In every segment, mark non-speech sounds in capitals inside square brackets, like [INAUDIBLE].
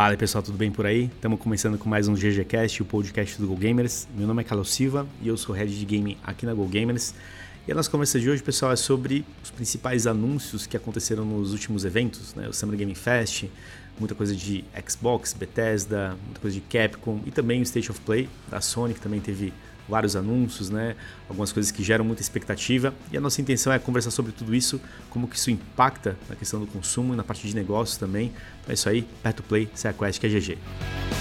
Fala pessoal, tudo bem por aí? Estamos começando com mais um GGCast, o podcast do Go Gamers. Meu nome é Carlos Silva e eu sou head de game aqui na Go Gamers. E a nossa conversa de hoje, pessoal, é sobre os principais anúncios que aconteceram nos últimos eventos, né? O Summer Game Fest, muita coisa de Xbox, Bethesda, muita coisa de Capcom e também o State of Play da Sony, que também teve vários anúncios, né? Algumas coisas que geram muita expectativa. E a nossa intenção é conversar sobre tudo isso, como que isso impacta na questão do consumo e na parte de negócios também. Então é isso aí, Perto Play, Quest, que é GG.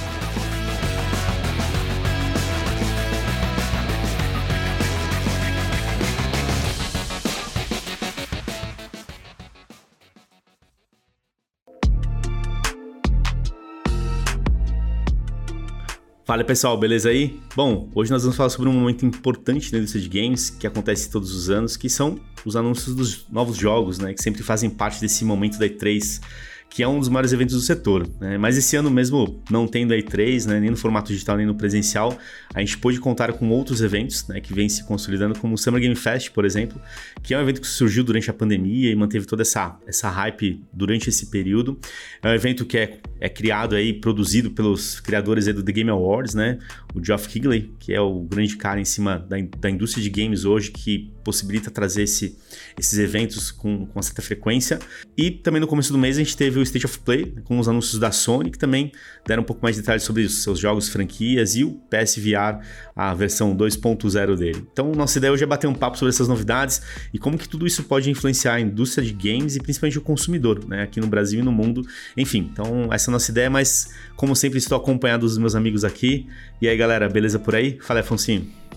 Fala pessoal, beleza aí? Bom, hoje nós vamos falar sobre um momento importante na indústria de games que acontece todos os anos, que são os anúncios dos novos jogos, né? Que sempre fazem parte desse momento da E3 que é um dos maiores eventos do setor. Né? Mas esse ano mesmo, não tendo a E3, né, nem no formato digital, nem no presencial, a gente pôde contar com outros eventos né, que vêm se consolidando, como o Summer Game Fest, por exemplo, que é um evento que surgiu durante a pandemia e manteve toda essa, essa hype durante esse período. É um evento que é, é criado aí, produzido pelos criadores do The Game Awards, né? O Geoff Keighley, que é o grande cara em cima da, da indústria de games hoje, que possibilita trazer esse, esses eventos com, com certa frequência. E também no começo do mês a gente teve o State of Play, com os anúncios da Sony, que também deram um pouco mais de detalhes sobre os seus jogos, franquias e o PSVR, a versão 2.0 dele. Então, nossa ideia hoje é bater um papo sobre essas novidades e como que tudo isso pode influenciar a indústria de games e principalmente o consumidor, né, aqui no Brasil e no mundo. Enfim, então essa é a nossa ideia, mas como sempre estou acompanhado dos meus amigos aqui. E aí, galera, beleza por aí? Fala, Afonso.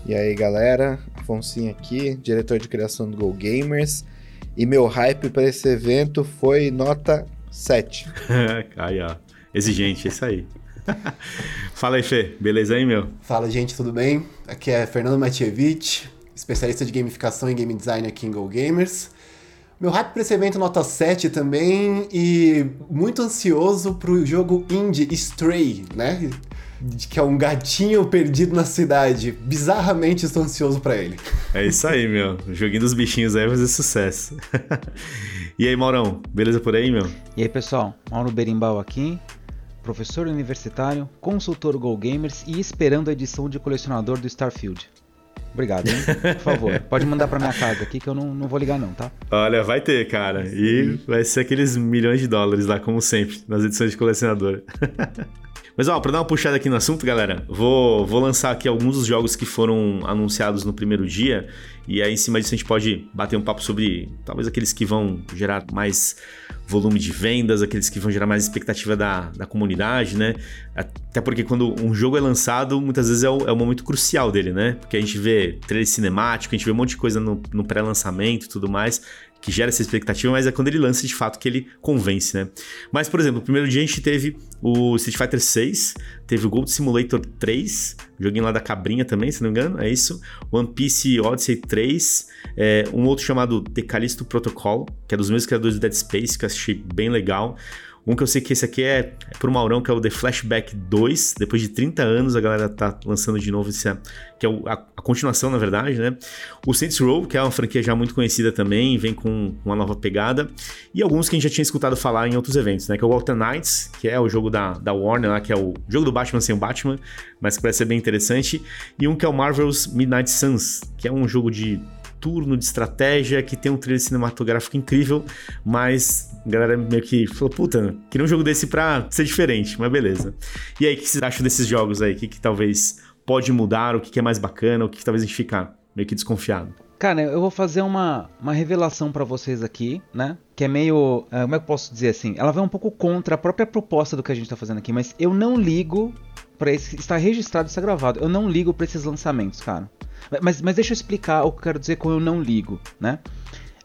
E aí, galera, Afonso aqui, diretor de criação do Go Gamers. E meu hype para esse evento foi nota 7. [LAUGHS] aí, ó. Exigente, é isso aí. [LAUGHS] Fala aí, Fê. Beleza aí, meu? Fala, gente, tudo bem? Aqui é Fernando Matievich, especialista de gamificação e game design aqui em Go Gamers. Meu hype para esse evento nota 7 também e muito ansioso pro jogo indie Stray, né? Que é um gatinho perdido na cidade. Bizarramente estou ansioso para ele. É isso aí, meu. O joguinho dos bichinhos aí vai fazer sucesso. [LAUGHS] e aí, Maurão, beleza por aí, meu? E aí, pessoal? Mauro Berimbau aqui professor universitário, consultor Go Gamers e esperando a edição de colecionador do Starfield. Obrigado, hein? Por favor, [LAUGHS] pode mandar para minha casa aqui que eu não, não vou ligar não, tá? Olha, vai ter, cara. E vai ser aqueles milhões de dólares lá, como sempre, nas edições de colecionador. [LAUGHS] Mas ó, pra dar uma puxada aqui no assunto, galera, vou, vou lançar aqui alguns dos jogos que foram anunciados no primeiro dia. E aí, em cima disso, a gente pode bater um papo sobre talvez aqueles que vão gerar mais volume de vendas, aqueles que vão gerar mais expectativa da, da comunidade, né? Até porque quando um jogo é lançado, muitas vezes é o, é o momento crucial dele, né? Porque a gente vê trailer cinemático, a gente vê um monte de coisa no, no pré-lançamento e tudo mais que gera essa expectativa, mas é quando ele lança de fato que ele convence, né? Mas, por exemplo, no primeiro dia a gente teve o Street Fighter 6, teve o Gold Simulator 3, joguinho lá da cabrinha também, se não me engano, é isso. One Piece Odyssey 3, é, um outro chamado The Callisto Protocol, que é dos mesmos criadores do Dead Space, que eu achei bem legal. Um que eu sei que esse aqui é, é pro Maurão, que é o The Flashback 2. Depois de 30 anos, a galera tá lançando de novo esse, que é a, a continuação, na verdade, né? O Saints Row, que é uma franquia já muito conhecida também, vem com uma nova pegada. E alguns que a gente já tinha escutado falar em outros eventos, né? Que é o Walter Knights, que é o jogo da, da Warner lá, que é o jogo do Batman sem o Batman, mas que parece ser bem interessante. E um que é o Marvel's Midnight Suns, que é um jogo de turno de estratégia, que tem um trailer cinematográfico incrível, mas a galera meio que falou, puta, queria um jogo desse pra ser diferente, mas beleza. E aí, o que vocês acham desses jogos aí? O que, que talvez pode mudar, o que, que é mais bacana, o que, que talvez a gente ficar meio que desconfiado? Cara, eu vou fazer uma, uma revelação para vocês aqui, né? Que é meio. Uh, como é que eu posso dizer assim? Ela vai um pouco contra a própria proposta do que a gente tá fazendo aqui, mas eu não ligo para estar registrado e estar gravado. Eu não ligo para esses lançamentos, cara. Mas, mas deixa eu explicar o que eu quero dizer com eu não ligo, né?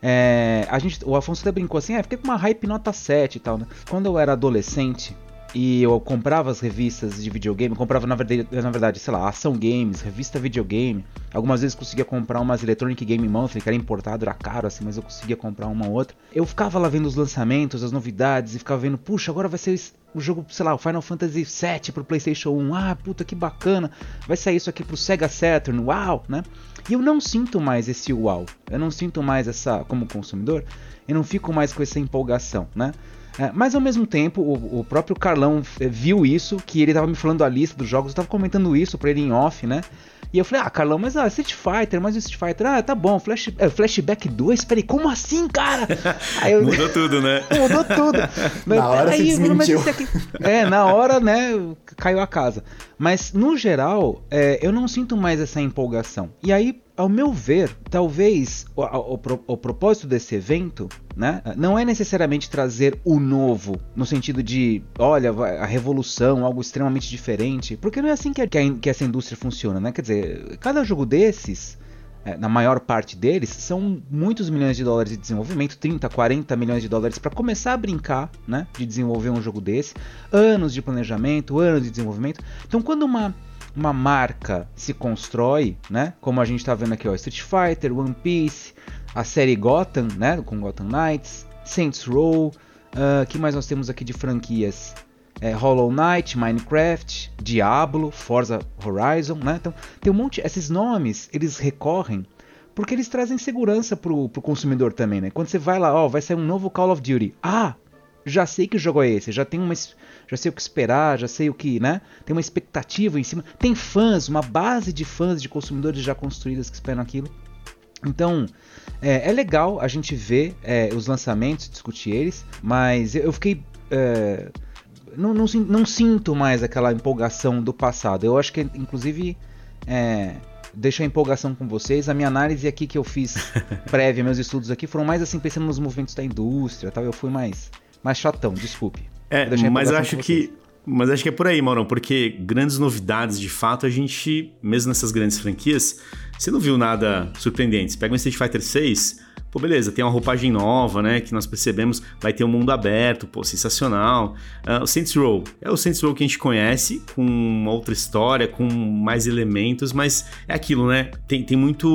É, a gente, o Afonso até brincou assim, é, fiquei com uma hype nota 7 e tal, né? Quando eu era adolescente e eu comprava as revistas de videogame, comprava na verdade, na verdade, sei lá, Ação Games, revista videogame. Algumas vezes conseguia comprar umas Electronic Game Monthly, que era importado, era caro assim, mas eu conseguia comprar uma ou outra. Eu ficava lá vendo os lançamentos, as novidades e ficava vendo, puxa, agora vai ser o jogo, sei lá, o Final Fantasy VII pro PlayStation 1. Ah, puta que bacana. Vai sair isso aqui pro Sega Saturn. Uau, né? E eu não sinto mais esse uau. Eu não sinto mais essa, como consumidor, eu não fico mais com essa empolgação, né? É, mas ao mesmo tempo, o, o, próprio Carlão viu isso, que ele tava me falando a lista dos jogos, eu tava comentando isso pra ele em off, né? E eu falei, ah, Carlão, mas ah, Street Fighter, mas o Street Fighter, ah, tá bom, Flash, é, Flashback 2, peraí, como assim, cara? [LAUGHS] Eu, Mudou tudo, né? [LAUGHS] Mudou tudo. Mas, [LAUGHS] na hora aí, se desmentiu. Aqui, é, na hora, né, caiu a casa. Mas, no geral, é, eu não sinto mais essa empolgação. E aí, ao meu ver, talvez o, o, o, propósito desse evento né, não é necessariamente trazer o novo, no sentido de, olha, a revolução, algo extremamente diferente, porque não é assim que, a, que essa indústria funciona, né? Quer dizer, cada jogo desses, é, na maior parte deles, são muitos milhões de dólares de desenvolvimento, 30, 40 milhões de dólares para começar a brincar, né, de desenvolver um jogo desse, anos de planejamento, anos de desenvolvimento. Então, quando uma uma marca se constrói, né? Como a gente está vendo aqui, ó, Street Fighter, One Piece, a série Gotham, né? Com Gotham Knights, Saints Row, uh, que mais nós temos aqui de franquias? É, Hollow Knight, Minecraft, Diablo, Forza Horizon, né? Então tem um monte, esses nomes eles recorrem porque eles trazem segurança pro, pro consumidor também, né? Quando você vai lá, ó, vai sair um novo Call of Duty, ah, já sei que jogo é esse, já tem uma já sei o que esperar, já sei o que, né? Tem uma expectativa em cima. Tem fãs, uma base de fãs, de consumidores já construídas que esperam aquilo. Então, é, é legal a gente ver é, os lançamentos, discutir eles, mas eu fiquei. É, não, não, não, sinto mais aquela empolgação do passado. Eu acho que, inclusive, é, deixo a empolgação com vocês. A minha análise aqui que eu fiz [LAUGHS] prévia, meus estudos aqui, foram mais assim, pensando nos movimentos da indústria tal. Eu fui mais, mais chatão, desculpe. É, mas acho que. Mas acho que é por aí, Maurão, porque grandes novidades, de fato, a gente, mesmo nessas grandes franquias, você não viu nada surpreendente. Você pega um Street Fighter 6, pô, beleza, tem uma roupagem nova, né? Que nós percebemos, vai ter um mundo aberto, pô, sensacional. Uh, o Saints Row é o Saints Row que a gente conhece, com uma outra história, com mais elementos, mas é aquilo, né? Tem, tem muito.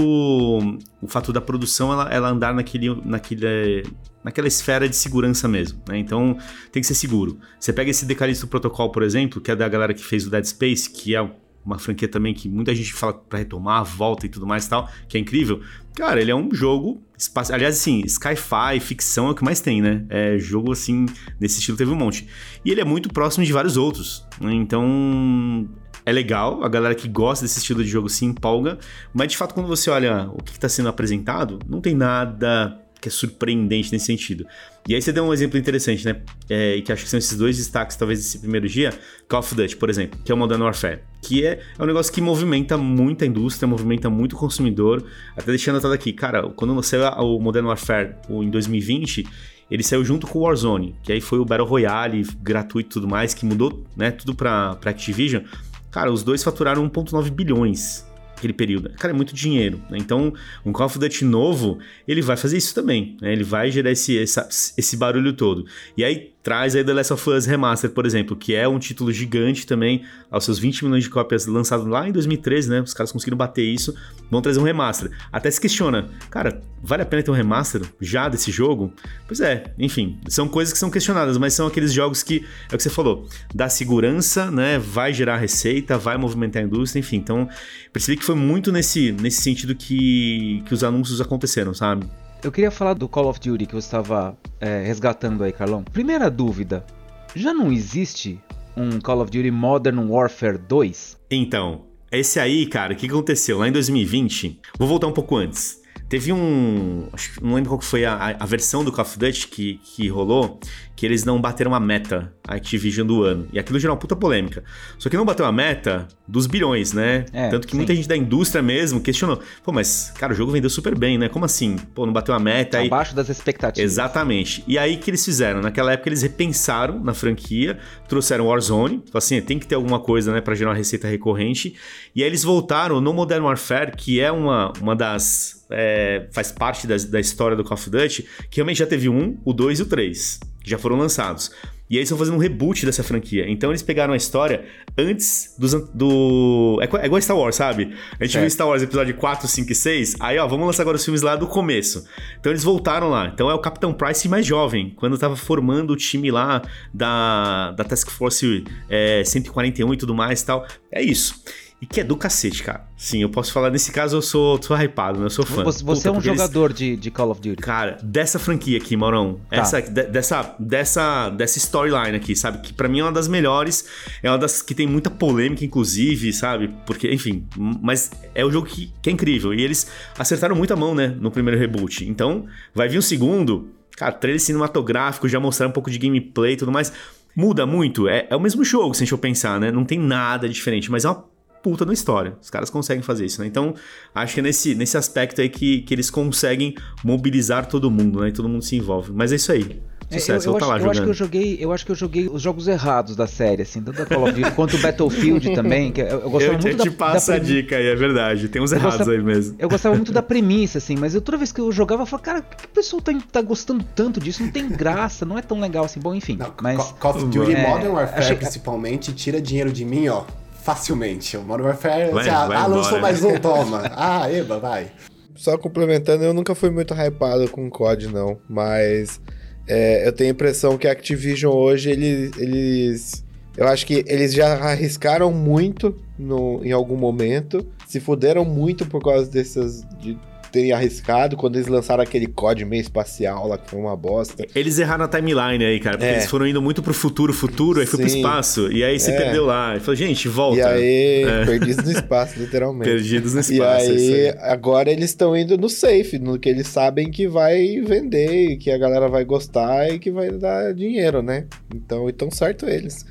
O fato da produção ela, ela andar naquele, naquele naquela esfera de segurança mesmo, né? Então tem que ser seguro. Você pega esse Decalisto Protocol, por exemplo, que é da galera que fez o Dead Space, que é uma franquia também que muita gente fala para retomar, volta e tudo mais e tal, que é incrível. Cara, ele é um jogo espacial. Aliás, assim, sci-fi, ficção é o que mais tem, né? É jogo assim, nesse estilo teve um monte. E ele é muito próximo de vários outros. Né? Então, é legal, a galera que gosta desse estilo de jogo se empolga, mas de fato, quando você olha o que está sendo apresentado, não tem nada que é surpreendente nesse sentido. E aí você deu um exemplo interessante, né? É, que acho que são esses dois destaques, talvez, desse primeiro dia. Call of Duty, por exemplo, que é o Modern Warfare. Que é, é um negócio que movimenta muito a indústria, movimenta muito o consumidor. Até deixando anotado aqui, cara, quando saiu o Modern Warfare em 2020, ele saiu junto com o Warzone, que aí foi o Battle Royale gratuito e tudo mais, que mudou né, tudo pra, pra Activision. Cara, os dois faturaram 1,9 bilhões aquele período. Cara, é muito dinheiro. Né? Então, um Call of Duty novo, ele vai fazer isso também. Né? Ele vai gerar esse, essa, esse barulho todo. E aí, traz aí The Last of Us Remaster, por exemplo, que é um título gigante também, aos seus 20 milhões de cópias lançado lá em 2013, né? Os caras conseguiram bater isso, vão trazer um remaster. Até se questiona, cara, vale a pena ter um remaster já desse jogo? Pois é, enfim, são coisas que são questionadas, mas são aqueles jogos que, é o que você falou, dá segurança, né? Vai gerar receita, vai movimentar a indústria, enfim. Então, percebi que foi muito nesse, nesse sentido que, que os anúncios aconteceram, sabe? Eu queria falar do Call of Duty que você estava é, resgatando aí, Carlão. Primeira dúvida: já não existe um Call of Duty Modern Warfare 2? Então, esse aí, cara, o que aconteceu? Lá em 2020, vou voltar um pouco antes. Teve um. Não lembro qual foi a, a versão do Call of Duty que, que rolou, que eles não bateram a meta a Activision do ano. E aquilo gerou uma puta polêmica. Só que não bateu a meta dos bilhões, né? É, Tanto que sim. muita gente da indústria mesmo questionou. Pô, mas, cara, o jogo vendeu super bem, né? Como assim? Pô, não bateu a meta. Abaixo aí... das expectativas. Exatamente. E aí que eles fizeram? Naquela época eles repensaram na franquia, trouxeram Warzone. Assim, tem que ter alguma coisa, né, pra gerar uma receita recorrente. E aí eles voltaram no Modern Warfare, que é uma, uma das. É, faz parte da, da história do Call of Duty, que realmente já teve um, o dois e o três que já foram lançados. E aí eles estão fazendo um reboot dessa franquia. Então eles pegaram a história antes dos, do. É, é igual Star Wars, sabe? A gente certo. viu Star Wars episódio 4, 5 e 6. Aí, ó, vamos lançar agora os filmes lá do começo. Então eles voltaram lá. Então é o Capitão Price mais jovem, quando tava formando o time lá da, da Task Force é, 141 e tudo mais e tal. É isso. E que é do cacete, cara. Sim, eu posso falar, nesse caso eu sou, sou hypado, né? Eu sou fã. Você, você é um jogador eles... de, de Call of Duty. Cara, dessa franquia aqui, Maurão. Tá. Essa, de, dessa, dessa, dessa storyline aqui, sabe? Que para mim é uma das melhores. É uma das que tem muita polêmica, inclusive, sabe? Porque, enfim. Mas é um jogo que, que é incrível. E eles acertaram muito a mão, né? No primeiro reboot. Então, vai vir um segundo. Cara, trailer cinematográfico, já mostrar um pouco de gameplay e tudo mais. Muda muito. É, é o mesmo jogo, se a gente for pensar, né? Não tem nada diferente, mas é uma puta na história. Os caras conseguem fazer isso, né? Então, acho que é nesse, nesse aspecto aí que, que eles conseguem mobilizar todo mundo, né? E todo mundo se envolve. Mas é isso aí. Sucesso, é, eu, eu, acho, eu acho, que eu joguei, eu acho que eu joguei os jogos errados da série, assim, tanto da Call of Duty quanto o Battlefield [LAUGHS] também. Que eu, eu gostava eu muito te da, passo da a dica aí, é verdade. Tem uns errados gostava, aí mesmo. Eu gostava muito da premissa, assim, mas eu, toda vez que eu jogava, eu falava, cara, que pessoa tá, tá gostando tanto disso? Não tem graça, não é tão legal assim. Bom, enfim. Não, mas, Call of Duty é, Modern Warfare, achei... principalmente, tira dinheiro de mim, ó facilmente. O Modern Warfare, vai, ah, vai ah lançou mais um, toma. ah, eba, vai. Só complementando, eu nunca fui muito hypado com COD, não. Mas é, eu tenho a impressão que a Activision hoje, eles, eles. Eu acho que eles já arriscaram muito no, em algum momento. Se fuderam muito por causa dessas. De, terem arriscado quando eles lançaram aquele código meio espacial lá, que foi uma bosta. Eles erraram a timeline aí, cara, porque é. eles foram indo muito pro futuro, futuro, aí foi pro espaço, e aí se é. perdeu lá. E falou, gente, volta. E aí, é. [LAUGHS] perdidos no espaço, literalmente. Perdidos no espaço. E aí, agora eles estão indo no safe, no que eles sabem que vai vender, que a galera vai gostar e que vai dar dinheiro, né? Então, então certo eles.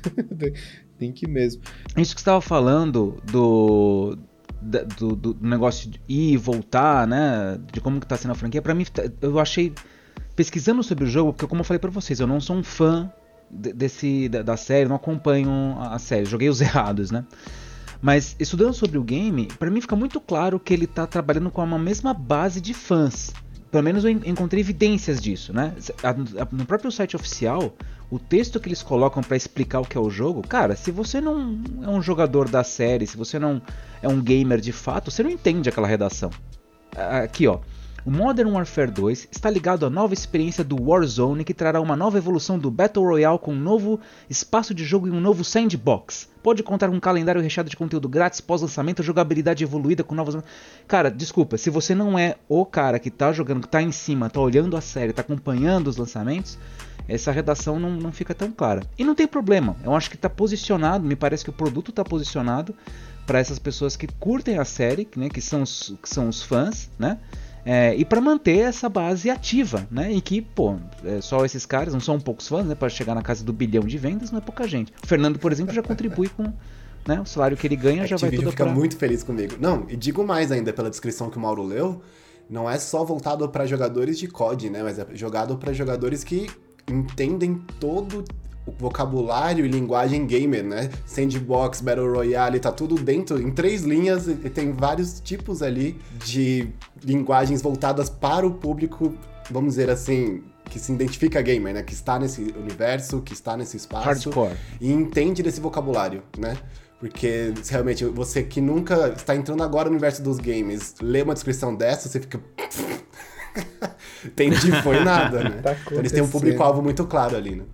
[LAUGHS] Tem que mesmo. Isso que você estava falando do do, do, negócio de ir e voltar, né? De como que tá sendo a franquia, para mim eu achei pesquisando sobre o jogo, porque como eu falei para vocês, eu não sou um fã desse da, da, série, não acompanho a série, joguei os [LAUGHS] errados, né? Mas estudando sobre o game, para mim fica muito claro que ele tá trabalhando com uma mesma base de fãs. Pelo menos eu encontrei evidências disso, né? No próprio site oficial, o texto que eles colocam para explicar o que é o jogo, cara, se você não é um jogador da série, se você não é um gamer de fato, você não entende aquela redação. Aqui, ó. O Modern Warfare 2 está ligado à nova experiência do Warzone que trará uma nova evolução do Battle Royale com um novo espaço de jogo e um novo sandbox. Pode contar com um calendário recheado de conteúdo grátis pós-lançamento, jogabilidade evoluída com novos. Cara, desculpa, se você não é o cara que tá jogando, que tá em cima, tá olhando a série, tá acompanhando os lançamentos, essa redação não, não fica tão clara. E não tem problema, eu acho que está posicionado, me parece que o produto está posicionado para essas pessoas que curtem a série, né, que, são os, que são os fãs, né? É, e para manter essa base ativa, né? E que, pô, é, só esses caras, não são poucos fãs, né? Para chegar na casa do bilhão de vendas, não é pouca gente. O Fernando, por exemplo, já contribui com. Né, o salário que ele ganha já vai tudo fica pra... muito feliz comigo. Não, e digo mais ainda pela descrição que o Mauro leu, não é só voltado para jogadores de COD, né? Mas é jogado para jogadores que entendem todo o vocabulário e linguagem gamer, né? Sandbox, Battle Royale, tá tudo dentro, em três linhas, e tem vários tipos ali de linguagens voltadas para o público, vamos dizer assim, que se identifica gamer, né? Que está nesse universo, que está nesse espaço. Hardcore. E entende desse vocabulário, né? Porque realmente, você que nunca está entrando agora no universo dos games, lê uma descrição dessa, você fica. [LAUGHS] Entendi, foi nada, né? Tá então eles têm um público-alvo muito claro ali, né?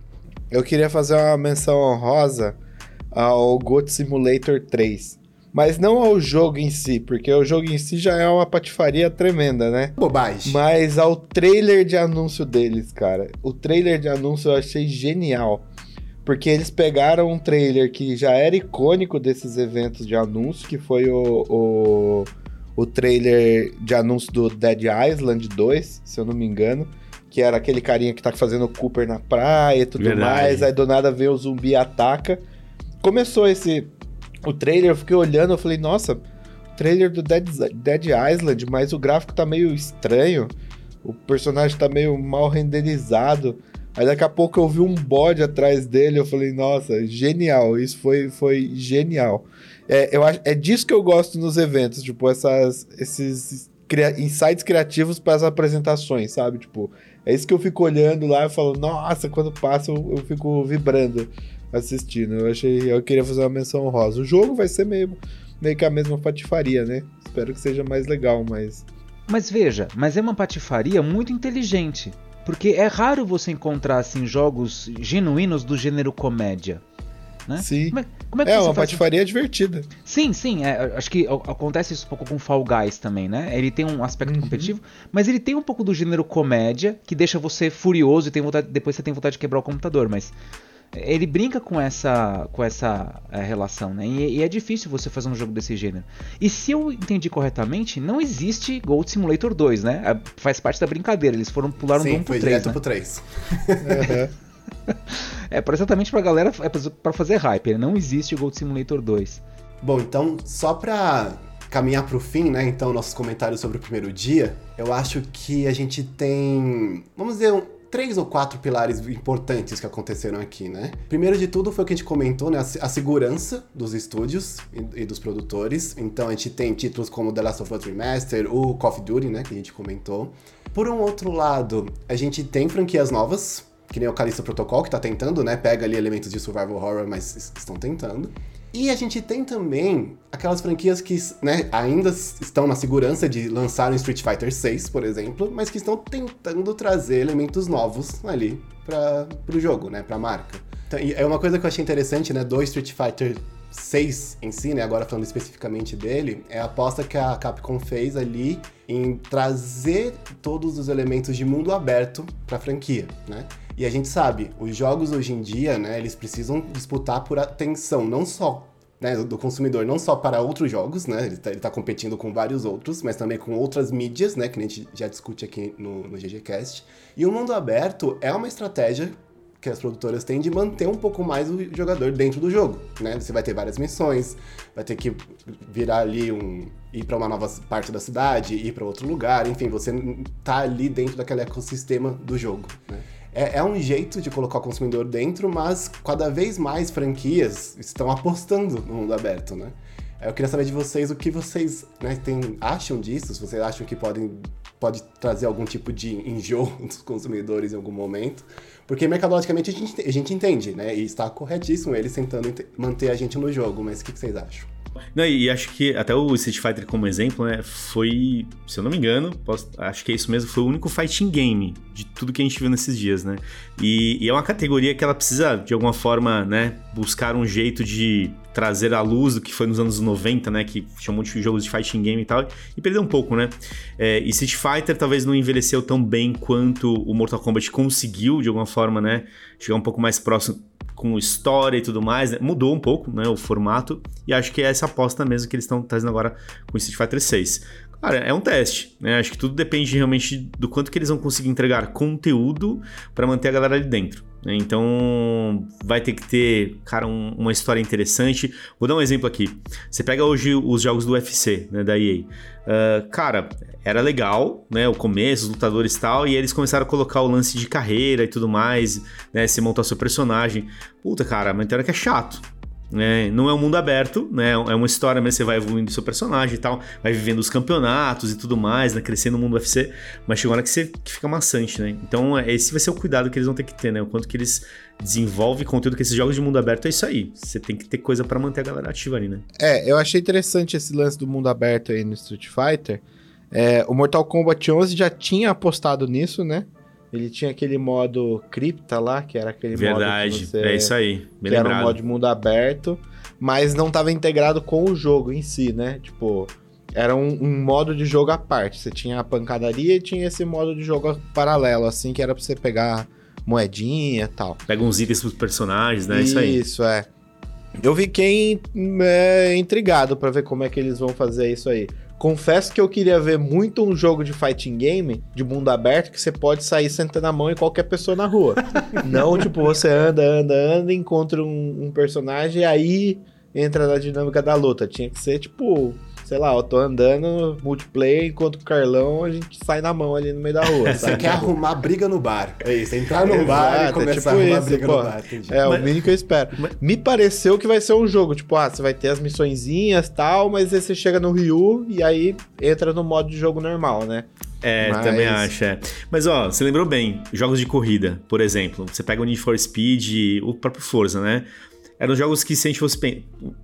Eu queria fazer uma menção honrosa ao Goat Simulator 3. Mas não ao jogo em si, porque o jogo em si já é uma patifaria tremenda, né? Bobagem. Mas ao trailer de anúncio deles, cara. O trailer de anúncio eu achei genial. Porque eles pegaram um trailer que já era icônico desses eventos de anúncio, que foi o, o, o trailer de anúncio do Dead Island 2, se eu não me engano que era aquele carinha que tá fazendo o Cooper na praia e tudo Verdade. mais. Aí do nada vem o zumbi e ataca. Começou esse. O trailer, eu fiquei olhando, eu falei, nossa, trailer do Dead, Dead Island, mas o gráfico tá meio estranho. O personagem tá meio mal renderizado. Aí daqui a pouco eu vi um bode atrás dele, eu falei, nossa, genial, isso foi, foi genial. É, eu é disso que eu gosto nos eventos, tipo, essas, esses cria insights criativos para as apresentações, sabe? Tipo, é isso que eu fico olhando lá e falo, nossa, quando passa eu, eu fico vibrando assistindo. Eu achei, eu queria fazer uma menção honrosa. O jogo vai ser meio, meio que a mesma patifaria, né? Espero que seja mais legal, mas. Mas veja, mas é uma patifaria muito inteligente. Porque é raro você encontrar assim jogos genuínos do gênero comédia. Né? Sim. Como é, que É, você uma faz- patifaria divertida. Sim, sim. é, acho que acontece isso um pouco com Fall Guys também, né? Ele tem um aspecto Uhum. competitivo, mas ele tem um pouco do gênero comédia, que deixa você furioso e tem vontade, depois você tem vontade de quebrar o computador, mas ele brinca com essa, com essa é, relação, né? E, e é difícil você fazer um jogo desse gênero. E se eu entendi corretamente, não existe Gold Simulator 2, né? É, Faz parte da brincadeira. Eles foram pularam do Sim, 1 pro foi 3, direto né? pro 3. Aham. [LAUGHS] É pra- exatamente pra galera, é pra- fazer hype. Não existe Gold Simulator 2. Bom, então, só pra caminhar pro fim, né? Então, nossos comentários sobre o primeiro dia, eu acho que a gente tem, vamos dizer, um- três ou quatro pilares importantes que aconteceram aqui, né? Primeiro de tudo foi o que a gente comentou, né? A, se- a segurança dos estúdios e, e dos produtores. Então, a gente tem títulos como The Last of Us Remaster, o Call of Duty, né? Que a gente comentou. Por um outro lado, a gente tem franquias novas, que nem o Callisto Protocol, que tá tentando, né? Pega ali elementos de survival horror, mas es- estão tentando. E a gente tem também aquelas franquias que né, ainda estão na segurança de lançar um Street Fighter 6, por exemplo, mas que estão tentando trazer elementos novos ali para o jogo, né, para a marca. Então, é uma coisa que eu achei interessante, né, do Street Fighter 6 em si, né, agora falando especificamente dele, é a aposta que a Capcom fez ali em trazer todos os elementos de mundo aberto para a franquia, né? E a gente sabe, os jogos hoje em dia, né, eles precisam disputar por atenção, não só né, do consumidor, não só para outros jogos, né, ele tá, ele tá competindo com vários outros, mas também com outras mídias, né, que a gente já discute aqui no, no GGCast. E o mundo aberto é uma estratégia que as produtoras têm de manter um pouco mais o jogador dentro do jogo, né? Você vai ter várias missões, vai ter que virar ali um ir para uma nova parte da cidade, ir para outro lugar, enfim, você tá ali dentro daquele ecossistema do jogo, né? É, é um jeito de colocar o consumidor dentro, mas cada vez mais franquias estão apostando no mundo aberto, né? Eu queria saber de vocês o que vocês né, tem, acham disso, se vocês acham que podem, pode trazer algum tipo de enjoo [LAUGHS] dos consumidores em algum momento. Porque mercadologicamente a gente, a gente entende, né? E está corretíssimo eles tentando manter a gente no jogo, mas o que, que vocês acham? Não, e acho que até o Street Fighter como exemplo, né, foi, se eu não me engano, posso- acho que é isso mesmo, foi o único fighting game de tudo que a gente viu nesses dias, né? E, e é uma categoria que ela precisa, de alguma forma, né, buscar um jeito de trazer à luz do que foi nos anos 90, né, que chamou de jogos de fighting game e tal, e perdeu um pouco, né? É, e Street Fighter talvez não envelheceu tão bem quanto o Mortal Kombat conseguiu, de alguma forma, né, chegar um pouco mais próximo com história e tudo mais, né? mudou um pouco, né, o formato, e acho que é essa aposta mesmo que eles estão trazendo agora com Street Fighter 6. Cara, é um teste, né? Acho que tudo depende realmente do quanto que eles vão conseguir entregar conteúdo para manter a galera ali dentro. né? Então, vai ter que ter, cara, um- uma história interessante. Vou dar um exemplo aqui. Você pega hoje os jogos do UFC, né, da EA. Ah, cara, era legal, né? O começo, os lutadores e tal, e eles começaram a colocar o lance de carreira e tudo mais, né? Você montar seu personagem. Puta, cara, mas tem hora que é chato. Né? Não é um mundo aberto, né? É uma história, mas você vai evoluindo seu personagem e tal, vai vivendo os campeonatos e tudo mais, né? Crescendo no mundo UFC, mas chega uma hora que, você, que fica maçante, né? Então, esse vai ser o cuidado que eles vão ter que ter, né? O quanto que eles desenvolvem conteúdo, que esses jogos de mundo aberto é isso aí. Você tem que ter coisa pra manter a galera ativa ali, né? É, eu achei interessante esse lance do mundo aberto aí no Street Fighter. É, o Mortal Kombat 11 já tinha apostado nisso, né? Ele tinha aquele modo cripta lá, que era aquele modo Verdade, que você... é isso aí. Bem que era um lembrado. modo de mundo aberto, mas não estava integrado com o jogo em si, né? Tipo, era um, um modo de jogo à parte. Você tinha a pancadaria e tinha esse modo de jogo paralelo, assim, que era pra você pegar moedinha e tal. Pega uns itens pros personagens, né? Isso aí. Isso, é. Eu fiquei é, intrigado pra ver como é que eles vão fazer isso aí. Confesso que eu queria ver muito um jogo de fighting game, de mundo aberto, que você pode sair sentando a mão em qualquer pessoa na rua. [LAUGHS] Não, tipo, você anda, anda, anda, encontra um, um personagem e aí entra na dinâmica da luta. Tinha que ser, tipo, sei lá, eu tô andando multiplayer enquanto o Carlão a gente sai na mão ali no meio da rua. Você quer arrumar briga no bar. É isso, entrar no bar e Exato, é começar tipo a arrumar isso, briga pô. no bar. Entendi. É, Mas- o mínimo que eu espero. Me pareceu que vai ser um jogo, tipo, ah, você vai ter as missõezinhas e tal, mas aí você chega no Ryu e aí entra no modo de jogo normal, né? É, Mas- também acho, é. Mas ó, você lembrou bem, jogos de corrida, por exemplo. Você pega o Need for Speed, o próprio Forza, né? Eram jogos que se a gente fosse.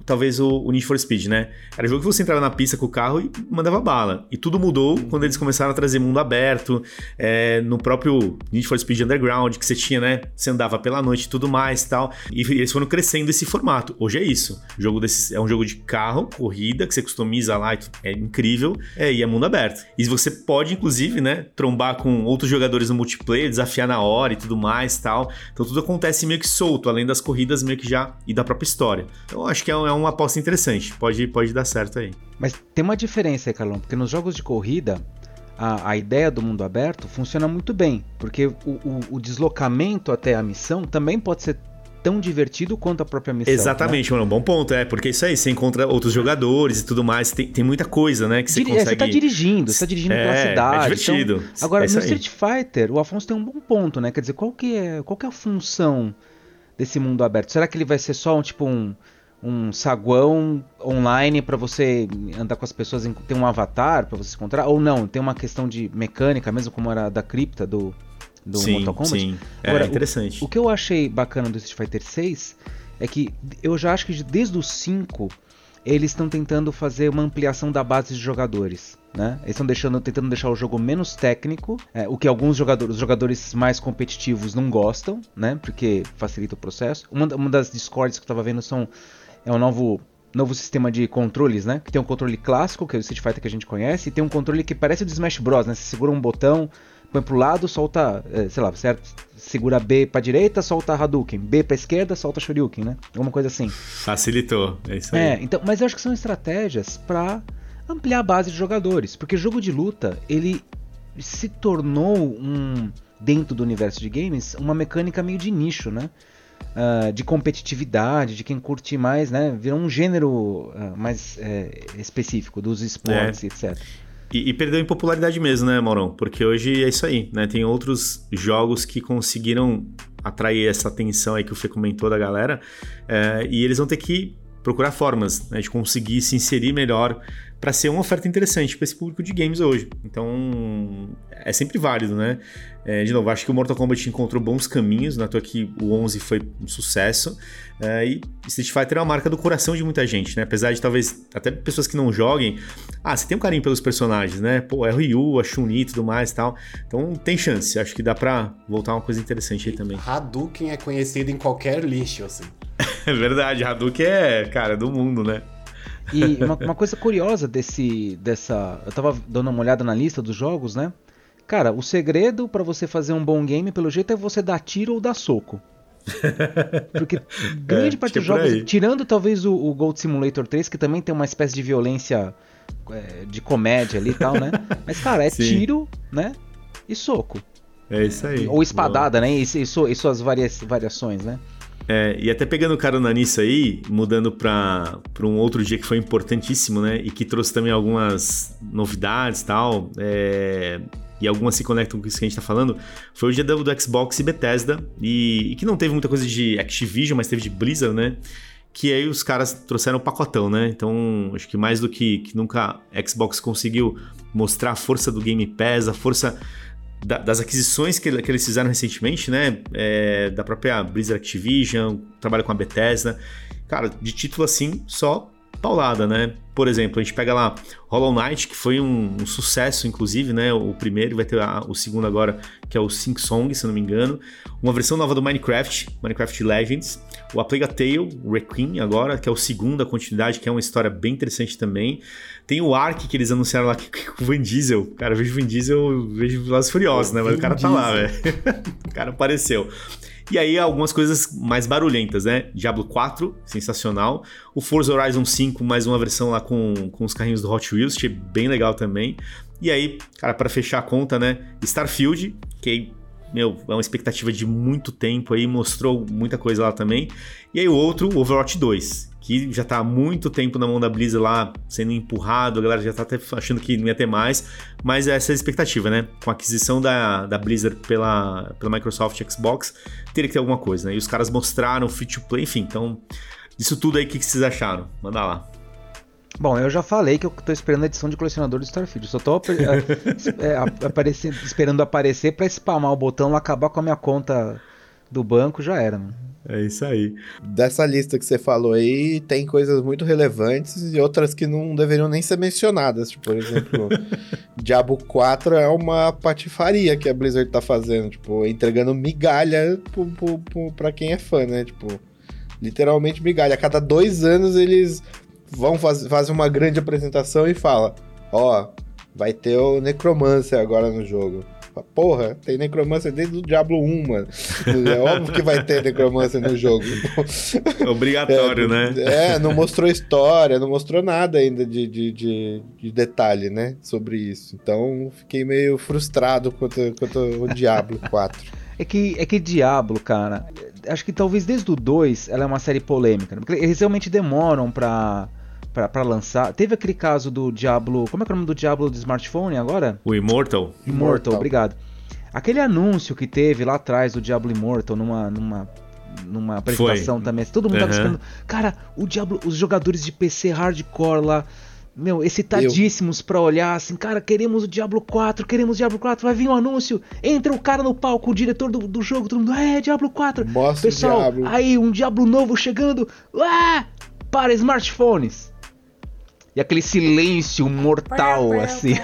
Talvez o, o Need for Speed, né? Era jogo que você entrava na pista com o carro e mandava bala. E tudo mudou quando eles começaram a trazer mundo aberto. é, no próprio Need for Speed Underground, que você tinha, né? Você andava pela noite e tudo mais tal. E eles foram crescendo esse formato. Hoje é isso. O jogo desses, é um jogo de carro, corrida, que você customiza lá. É incrível. É, e é mundo aberto. E você pode, inclusive, né? Trombar com outros jogadores no multiplayer, desafiar na hora e tudo mais tal. Então tudo acontece meio que solto, além das corridas meio que já e da própria história. Então eu acho que é, um- é uma aposta interessante. Pode, pode dar certo aí. Mas tem uma diferença aí, Carlão, porque nos jogos de corrida, a, a ideia do mundo aberto funciona muito bem, porque o, o- o deslocamento até a missão também pode ser tão divertido quanto a própria missão. né? Exatamente, mano. Bom ponto, é. Porque isso aí, você encontra outros jogadores e tudo mais. Tem, tem muita coisa, né? Que você Diri- é, consegue. Você tá dirigindo, você tá dirigindo É, pela é cidade. divertido. então- agora, É no. Street Fighter, o Afonso tem um bom ponto, né? Quer dizer, qual que é, qual que é a função desse mundo aberto? Será que ele vai ser só um tipo um, um saguão online pra você andar com as pessoas, ter um avatar pra você se encontrar? Ou não? Tem uma questão de mecânica, mesmo como era da cripta do, do sim, Mortal Kombat? sim. É Agora, o- interessante. O que eu achei bacana do Street Fighter 6 é que eu já acho que desde o 5 eles estão tentando fazer uma ampliação da base de jogadores. Né? Eles estão deixando, tentando deixar o jogo menos técnico, é, o que alguns jogadores, jogadores mais competitivos não gostam, né? Porque facilita o processo. Uma, uma das discords que eu tava vendo são é um novo novo sistema de controles, né? Que tem um controle clássico, que é o Street Fighter que a gente conhece, e tem um controle que parece o de Smash Bros, né? Você segura um botão, põe pro lado, solta, é, sei lá, você segura B pra direita, solta Hadouken, B pra esquerda, solta Shoryuken, né? Alguma coisa assim. Facilitou. É isso aí. É, então, mas eu acho que são estratégias pra ampliar a base de jogadores, porque jogo de luta, ele se tornou um dentro do universo de games uma mecânica meio de nicho, né? Ah, de competitividade, de quem curte mais, né? Virou um gênero ah, mais é, específico dos esportes, etc. E, e perdeu em popularidade mesmo, né, Maurão? Porque hoje é isso aí, né? Tem outros jogos que conseguiram atrair essa atenção aí que o Fê comentou da galera, é, e eles vão ter que procurar formas né, de conseguir se inserir melhor para ser uma oferta interessante para esse público de games hoje. Então, é sempre válido, né? É, de novo, acho que o Mortal Kombat encontrou bons caminhos, na toa que o 11 foi um sucesso, é, e Street Fighter é uma marca do coração de muita gente, né? Apesar de talvez até pessoas que não joguem, ah, você tem um carinho pelos personagens, né? Pô, é o Ryu, a Chun-Li e tudo mais e tal. Então tem chance, acho que dá pra voltar uma coisa interessante aí também. Hadouken é conhecido em qualquer lixo, assim. [LAUGHS] É verdade, Hadouken é, cara, do mundo, né? E uma, uma coisa curiosa desse, dessa, eu tava dando uma olhada na lista dos jogos, né? Cara, o segredo pra você fazer um bom game, pelo jeito, é você dar tiro ou dar soco. [LAUGHS] Porque grande É, parte que dos é jogos, aí. tirando talvez o, o Gold Simulator 3, que também tem uma espécie de violência é, de comédia ali e tal, né? [LAUGHS] Mas, cara, é Sim. tiro, né? E soco. É isso aí. Ou espadada, né? E, e, e suas varia- variações, né? É, e até pegando carona nisso aí, mudando pra um outro dia que foi importantíssimo, né? E que trouxe também algumas novidades e tal. é, e algumas se conectam com isso que a gente tá falando. Foi o dia do, do Xbox e Bethesda. E, e que não teve muita coisa de Activision, mas teve de Blizzard, né? Que aí os caras trouxeram um pacotão, né? Então, acho que mais do que, que nunca Xbox conseguiu mostrar a força do Game Pass, a força da- das aquisições que, que eles fizeram recentemente, né? É, da própria Blizzard Activision, trabalho com a Bethesda. Cara, de título assim, só paulada, né? Por exemplo, a gente pega lá Hollow Knight, que foi um, um sucesso, inclusive, né? O primeiro, vai ter a- o segundo agora, que é o Sing Song, se eu não me engano. Uma versão nova do Minecraft, Minecraft Legends. O A Plague Tale, Requiem, agora, que é o segundo, a continuidade, que é uma história bem interessante também. Tem o Ark, que eles anunciaram lá que- com o Vin Diesel. Cara, eu vejo o Vin Diesel, eu vejo Velozes Furiosos, né? Mas Vin o cara tá lá, velho. [LAUGHS] o cara apareceu. E aí algumas coisas mais barulhentas, né? Diablo 4, sensacional. O Forza Horizon 5, mais uma versão lá com, com os carrinhos do Hot Wheels, achei bem legal também. E aí, cara, para fechar a conta, né? Starfield, que meu, é uma expectativa de muito tempo aí, mostrou muita coisa lá também. E aí o outro, Overwatch 2, que já tá há muito tempo na mão da Blizzard lá, sendo empurrado, a galera já tá até achando que não ia ter mais, mas essa é a expectativa, né? Com a aquisição da, da Blizzard pela, pela Microsoft Xbox, teria que ter alguma coisa, né? E os caras mostraram free to play, enfim, então, isso tudo aí, o que, que vocês acharam? Manda lá. Bom, eu já falei que eu tô esperando a edição de colecionador do Starfield. Só tô [LAUGHS] é, aparecendo, esperando aparecer pra spamar o botão, acabar com a minha conta do banco, já era, mano. É isso aí. Dessa lista que você falou aí, tem coisas muito relevantes e outras que não deveriam nem ser mencionadas. Tipo, por exemplo, [LAUGHS] Diablo 4 é uma patifaria que a Blizzard tá fazendo, tipo, entregando migalha pro, pro, pro, pra quem é fã, né? Tipo, literalmente migalha. A cada dois anos eles vão fazer faz uma grande apresentação e fala: Ó, oh, vai ter o Necromancer agora no jogo. Porra, tem necromancer desde o Diablo 1, mano. É óbvio que vai ter necromancer no jogo. [LAUGHS] Obrigatório, é, né? É, não mostrou história, não mostrou nada ainda de, de, de, de, detalhe, né? Sobre isso. Então, fiquei meio frustrado quanto, quanto o Diablo 4. É que, é que Diablo, cara, acho que talvez desde o 2 ela é uma série polêmica. Né? Porque eles realmente demoram pra para lançar. Teve aquele caso do Diablo. Como é que é o nome do Diablo do smartphone agora? O Immortal. Immortal, Immortal. obrigado. Aquele anúncio que teve lá atrás do Diablo Immortal numa, numa, numa apresentação Foi. também. Todo mundo uhum. tava esperando. Cara, o Diablo, os jogadores de PC hardcore lá. Meu, excitadíssimos para olhar assim, cara, queremos o Diablo 4, queremos o Diablo 4, vai vir um anúncio, entra o cara no palco, o diretor do, do jogo, todo mundo, é, Diablo 4. Mostra Pessoal, Diablo. aí um Diablo novo chegando, ah, para smartphones. E aquele silêncio mortal, assim.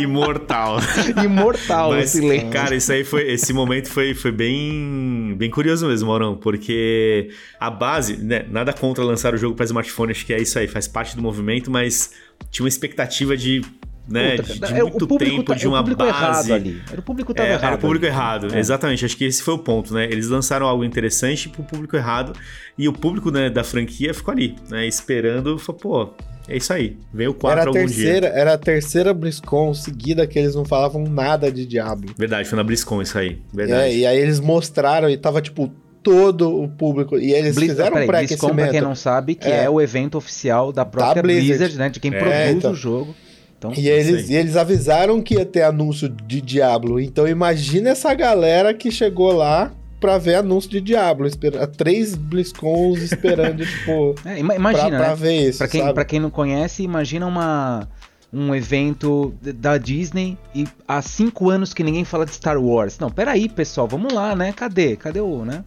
Imortal. Imortal Mas, o silêncio. Cara, isso aí foi. Esse momento foi, foi bem, bem curioso mesmo, Maurão, porque a base, né? Nada contra lançar o jogo para smartphone, acho que é isso aí, faz parte do movimento, mas tinha uma expectativa de né, Puta, de, de é, muito tempo, tá, de uma base. Ali. Era o público tava é, errado. Era o público ali. errado, é. exatamente. Acho que esse foi o ponto, né? Eles lançaram algo interessante pro público errado e o público né, da franquia ficou ali, né? Esperando, falou, pô, é isso aí. Veio o 4 era a terceira, dia. Era a terceira BlizzCon seguida que eles não falavam nada de Diablo. Verdade, foi na BlizzCon isso aí. Verdade. É, e aí eles mostraram e tava, tipo, todo o público. E eles Blizz, fizeram um pré-aquecimento. pra quem não sabe, que é, é o evento oficial da própria da Blizzard. Blizzard, né? De quem é, produz então. o jogo. Então, e, eles, e eles avisaram que ia ter anúncio de Diablo. Então imagina essa galera que chegou lá pra ver anúncio de Diablo. Espera, três BlizzCons esperando, [LAUGHS] tipo. É, imagina, pra, pra né? ver isso. Pra quem, sabe? pra quem não conhece, imagina uma. Um evento da Disney e há cinco anos que ninguém fala de Star Wars. Não, peraí, pessoal, vamos lá, né? Cadê? Cadê o, né?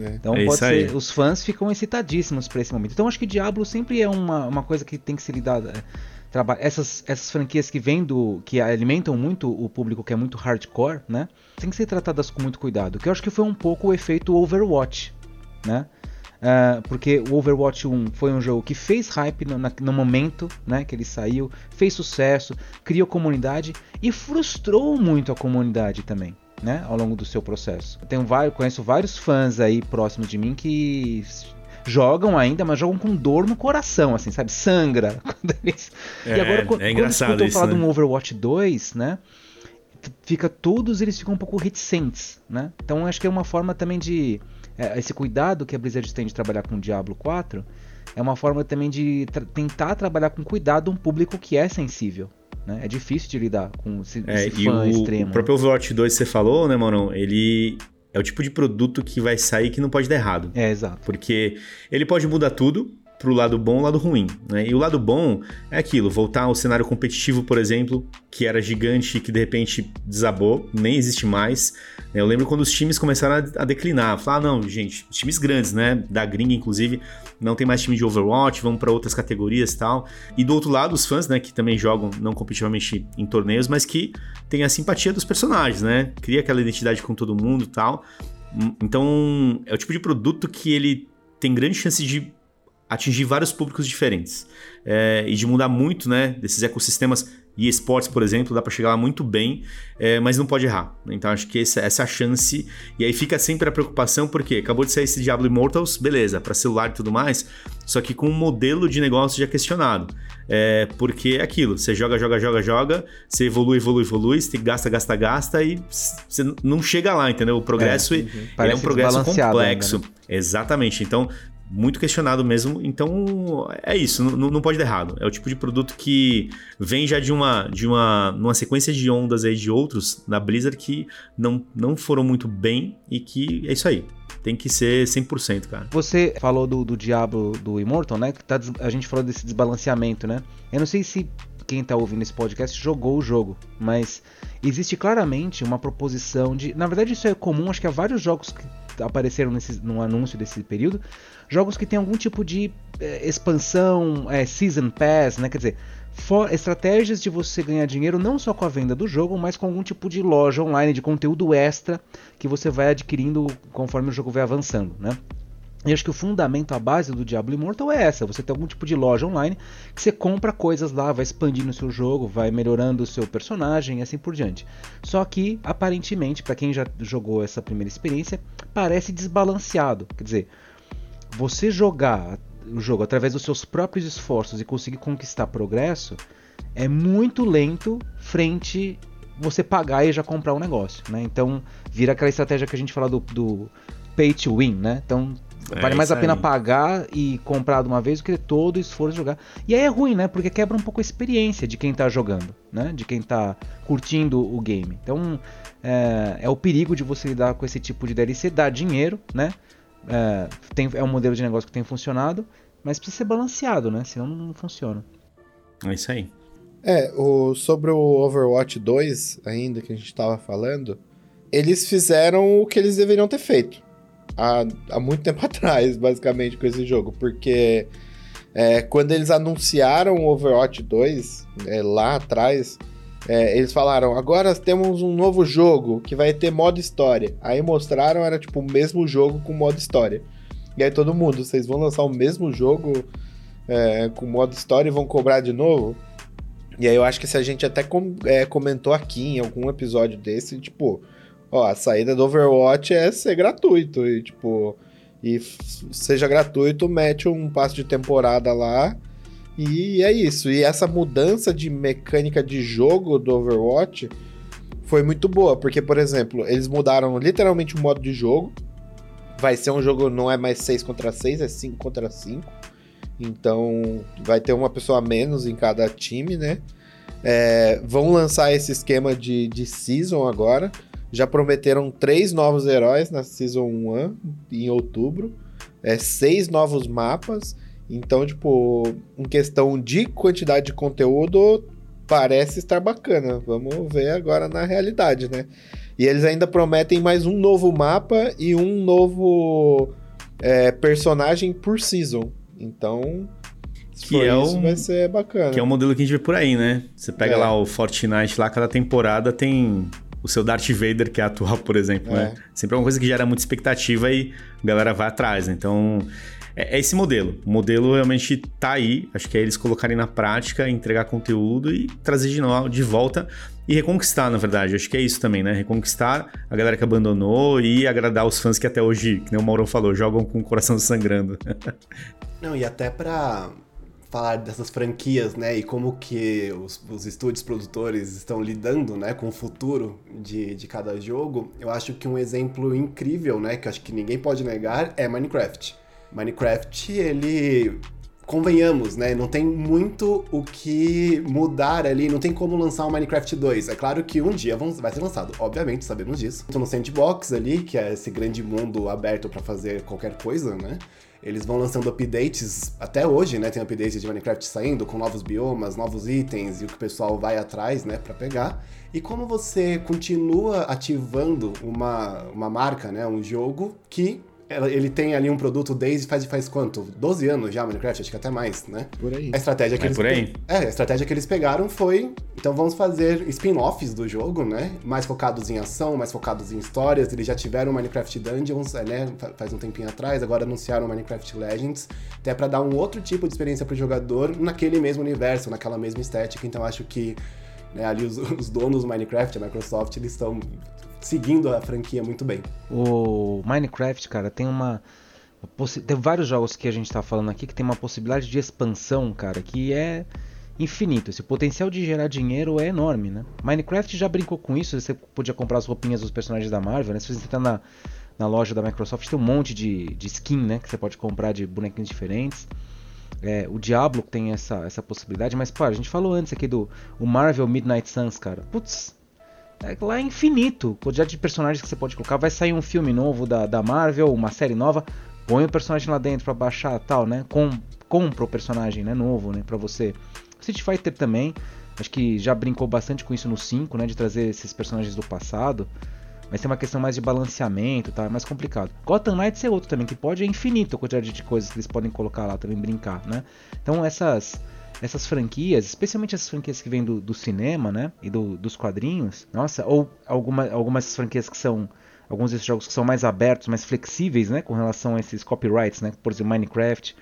É. Então é pode ser. Os fãs ficam excitadíssimos para esse momento. Então acho que Diablo sempre é uma, uma coisa que tem que ser lidada. Essas, essas franquias que vêm do. que alimentam muito o público que é muito hardcore, né? Tem que ser tratadas com muito cuidado. Que eu acho que foi um pouco o efeito Overwatch, né? Uh, porque o Overwatch 1 foi um jogo que fez hype no, na, no, momento né, que ele saiu, fez sucesso, criou comunidade e frustrou muito a comunidade também. Né, ao longo do seu processo. Eu tenho vários, conheço vários fãs aí próximos de mim que jogam ainda, mas jogam com dor no coração, assim, sabe? Sangra. [LAUGHS] É, e agora, é quando, engraçado quando falar né? de um Overwatch 2, né? Fica, todos eles ficam um pouco reticentes, né? Então acho que é uma forma também de. É, esse cuidado que a Blizzard tem de trabalhar com o Diablo 4 é uma forma também de tra tentar trabalhar com cuidado um público que é sensível. Né? É difícil de lidar com esse, é, esse fã o, extremo. O próprio Overwatch 2 que você falou, né, mano? Ele é o tipo de produto que vai sair que não pode dar errado. É, exato. Porque ele pode mudar tudo pro lado bom e lado ruim. Né? E o lado bom é aquilo, voltar ao cenário competitivo, por exemplo, que era gigante e que de repente desabou, nem existe mais. Eu lembro quando os times começaram a, declinar, falar, ah, não, gente, times grandes, né, da gringa inclusive, não tem mais time de Overwatch, vamos para outras categorias e tal. E do outro lado, os fãs, né, que também jogam não competitivamente em torneios, mas que têm a simpatia dos personagens, né? Cria aquela identidade com todo mundo e tal. Então, é o tipo de produto que ele tem grande chance de atingir vários públicos diferentes é, e de mudar muito, né, desses ecossistemas e esportes, por exemplo, dá para chegar lá muito bem, é, mas não pode errar. Então acho que essa, essa é a chance. E aí fica sempre a preocupação, porque acabou de sair esse Diablo Immortals, beleza, para celular e tudo mais, só que com um modelo de negócio já questionado. É, porque é aquilo, você joga, joga, joga, joga, você evolui, evolui, evolui, você gasta, gasta, gasta e você não chega lá, entendeu? O progresso é, uhum. é um progresso complexo. Ainda, né? Exatamente. Então muito questionado mesmo. Então, é isso, não, não pode dar errado. É o tipo de produto que vem já de uma de uma, uma sequência de ondas aí de outros da Blizzard que não, não foram muito bem e que é isso aí. Tem que ser 100%, cara. Você falou do, do Diablo do Immortal, né? Que tá, a gente falou desse desbalanceamento, né? Eu não sei se quem está ouvindo esse podcast jogou o jogo, mas existe claramente uma proposição de. Na verdade, isso é comum, acho que há vários jogos que apareceram nesse, no anúncio desse período. Jogos que tem algum tipo de é, expansão, é, Season Pass, né? Quer dizer, for, estratégias de você ganhar dinheiro não só com a venda do jogo, mas com algum tipo de loja online, de conteúdo extra que você vai adquirindo conforme o jogo vai avançando, né? E acho que o fundamento, a base do Diablo Immortal é essa: você tem algum tipo de loja online que você compra coisas lá, vai expandindo o seu jogo, vai melhorando o seu personagem e assim por diante. Só que, aparentemente, para quem já jogou essa primeira experiência, parece desbalanceado. Quer dizer, você jogar o jogo através dos seus próprios esforços e conseguir conquistar progresso é muito lento frente você pagar e já comprar um negócio, né? Então vira aquela estratégia que a gente fala do, do pay to win, né? Então é vale mais a pena aí. pagar e comprar de uma vez do que todo o esforço de jogar. E aí é ruim, né? Porque quebra um pouco a experiência de quem tá jogando, né? De quem tá curtindo o game. Então é, é o perigo de você lidar com esse tipo de DLC, dar dinheiro, né? É, tem, é um modelo de negócio que tem funcionado, mas precisa ser balanceado, né? Senão não funciona. É isso aí. É, o, sobre o Overwatch 2, ainda que a gente tava falando, eles fizeram o que eles deveriam ter feito há, há muito tempo [LAUGHS] atrás, basicamente, com esse jogo. Porque é, quando eles anunciaram o Overwatch 2, é, lá atrás, é, eles falaram: agora temos um novo jogo que vai ter modo história. Aí mostraram, era tipo o mesmo jogo com modo história. E aí todo mundo, vocês vão lançar o mesmo jogo é, com modo história e vão cobrar de novo? E aí eu acho que se a gente até com, é, comentou aqui em algum episódio desse, tipo, ó, a saída do Overwatch é ser gratuito e tipo, e seja gratuito, mete um passo de temporada lá e é isso. E essa mudança de mecânica de jogo do Overwatch foi muito boa, porque por exemplo, eles mudaram literalmente o modo de jogo. Vai ser um jogo não é mais 6 contra 6, é 5 contra 5. Então vai ter uma pessoa a menos em cada time, né? É, vão lançar esse esquema de, de season agora. Já prometeram três novos heróis na Season 1 em outubro. É, seis novos mapas. Então, tipo, em questão de quantidade de conteúdo, parece estar bacana. Vamos ver agora na realidade, né? E eles ainda prometem mais um novo mapa e um novo é, personagem por season. Então, que é isso, um, vai ser bacana. Que é o um modelo que a gente vê por aí, né? Você pega é. lá o Fortnite, lá cada temporada tem o seu Darth Vader, que é atual, por exemplo, né? é. né? Sempre é uma coisa que gera muita expectativa e a galera vai atrás, né? Então, é, é, esse modelo. O modelo realmente tá aí. Acho que é eles colocarem na prática, entregar conteúdo e trazer de, novo, de volta e reconquistar, na verdade. Acho que é isso também, né? Reconquistar a galera que abandonou e agradar os fãs que até hoje, que nem o Mauro falou, jogam com o coração sangrando. [LAUGHS] Não, e até pra falar dessas franquias, né, e como que os, os estúdios produtores estão lidando, né, com o futuro de, de cada jogo, eu acho que um exemplo incrível, né, que acho que ninguém pode negar, é Minecraft. Minecraft, ele convenhamos, né? Não tem muito o que mudar ali, não tem como lançar o um Minecraft 2. É claro que um dia vai ser lançado, obviamente, sabemos disso. Estou no Sandbox ali, que é esse grande mundo aberto para fazer qualquer coisa, né? Eles vão lançando updates até hoje, né? Tem updates de Minecraft saindo com novos biomas, novos itens e o que o pessoal vai atrás, né, para pegar. E como você continua ativando uma, uma marca, né, um jogo que ele tem ali um produto desde faz, faz quanto? 12 anos já, Minecraft, acho que até mais, né? Por aí. A estratégia que é eles por aí. É, a estratégia que eles pegaram foi, então vamos fazer spin-offs do jogo, né? Mais focados em ação, mais focados em histórias. Eles já tiveram Minecraft Dungeons, é, né, faz um tempinho atrás, agora anunciaram Minecraft Legends, até para dar um outro tipo de experiência para o jogador naquele mesmo universo, naquela mesma estética. Então acho que né, ali os, [LAUGHS] os donos do Minecraft, a Microsoft, eles estão seguindo a franquia muito bem. O Minecraft, cara, tem uma. Tem vários jogos que a gente tá falando aqui que tem uma possibilidade de expansão, cara, que é infinito. Esse potencial de gerar dinheiro é enorme, né? Minecraft já brincou com isso, você podia comprar as roupinhas dos personagens da Marvel, né? Se você entrar na, na loja da Microsoft tem um monte de, de skin, né? Que você pode comprar de bonequinhos diferentes. É, o Diablo tem essa, essa possibilidade, mas, pô, a gente falou antes aqui do o Marvel Midnight Suns, cara. Putz, lá é infinito. O quantidade de personagens que você pode colocar. Vai sair um filme novo da, da Marvel, uma série nova. Põe o personagem lá dentro pra baixar tal, né? Com, compra o personagem né, novo, né? Pra você. Street Fighter também. Acho que já brincou bastante com isso no 5, né? De trazer esses personagens do passado. Mas tem uma questão mais de balanceamento, tá? É mais complicado. Gotham Knights é outro também, que pode é infinito a quantidade de coisas que eles podem colocar lá também, brincar, né? Então essas essas franquias, especialmente essas franquias que vêm do, do cinema, né? E do, dos quadrinhos, nossa, ou alguma, algumas franquias que são. Alguns desses jogos que são mais abertos, mais flexíveis, né? Com relação a esses copyrights, né? Por exemplo, Minecraft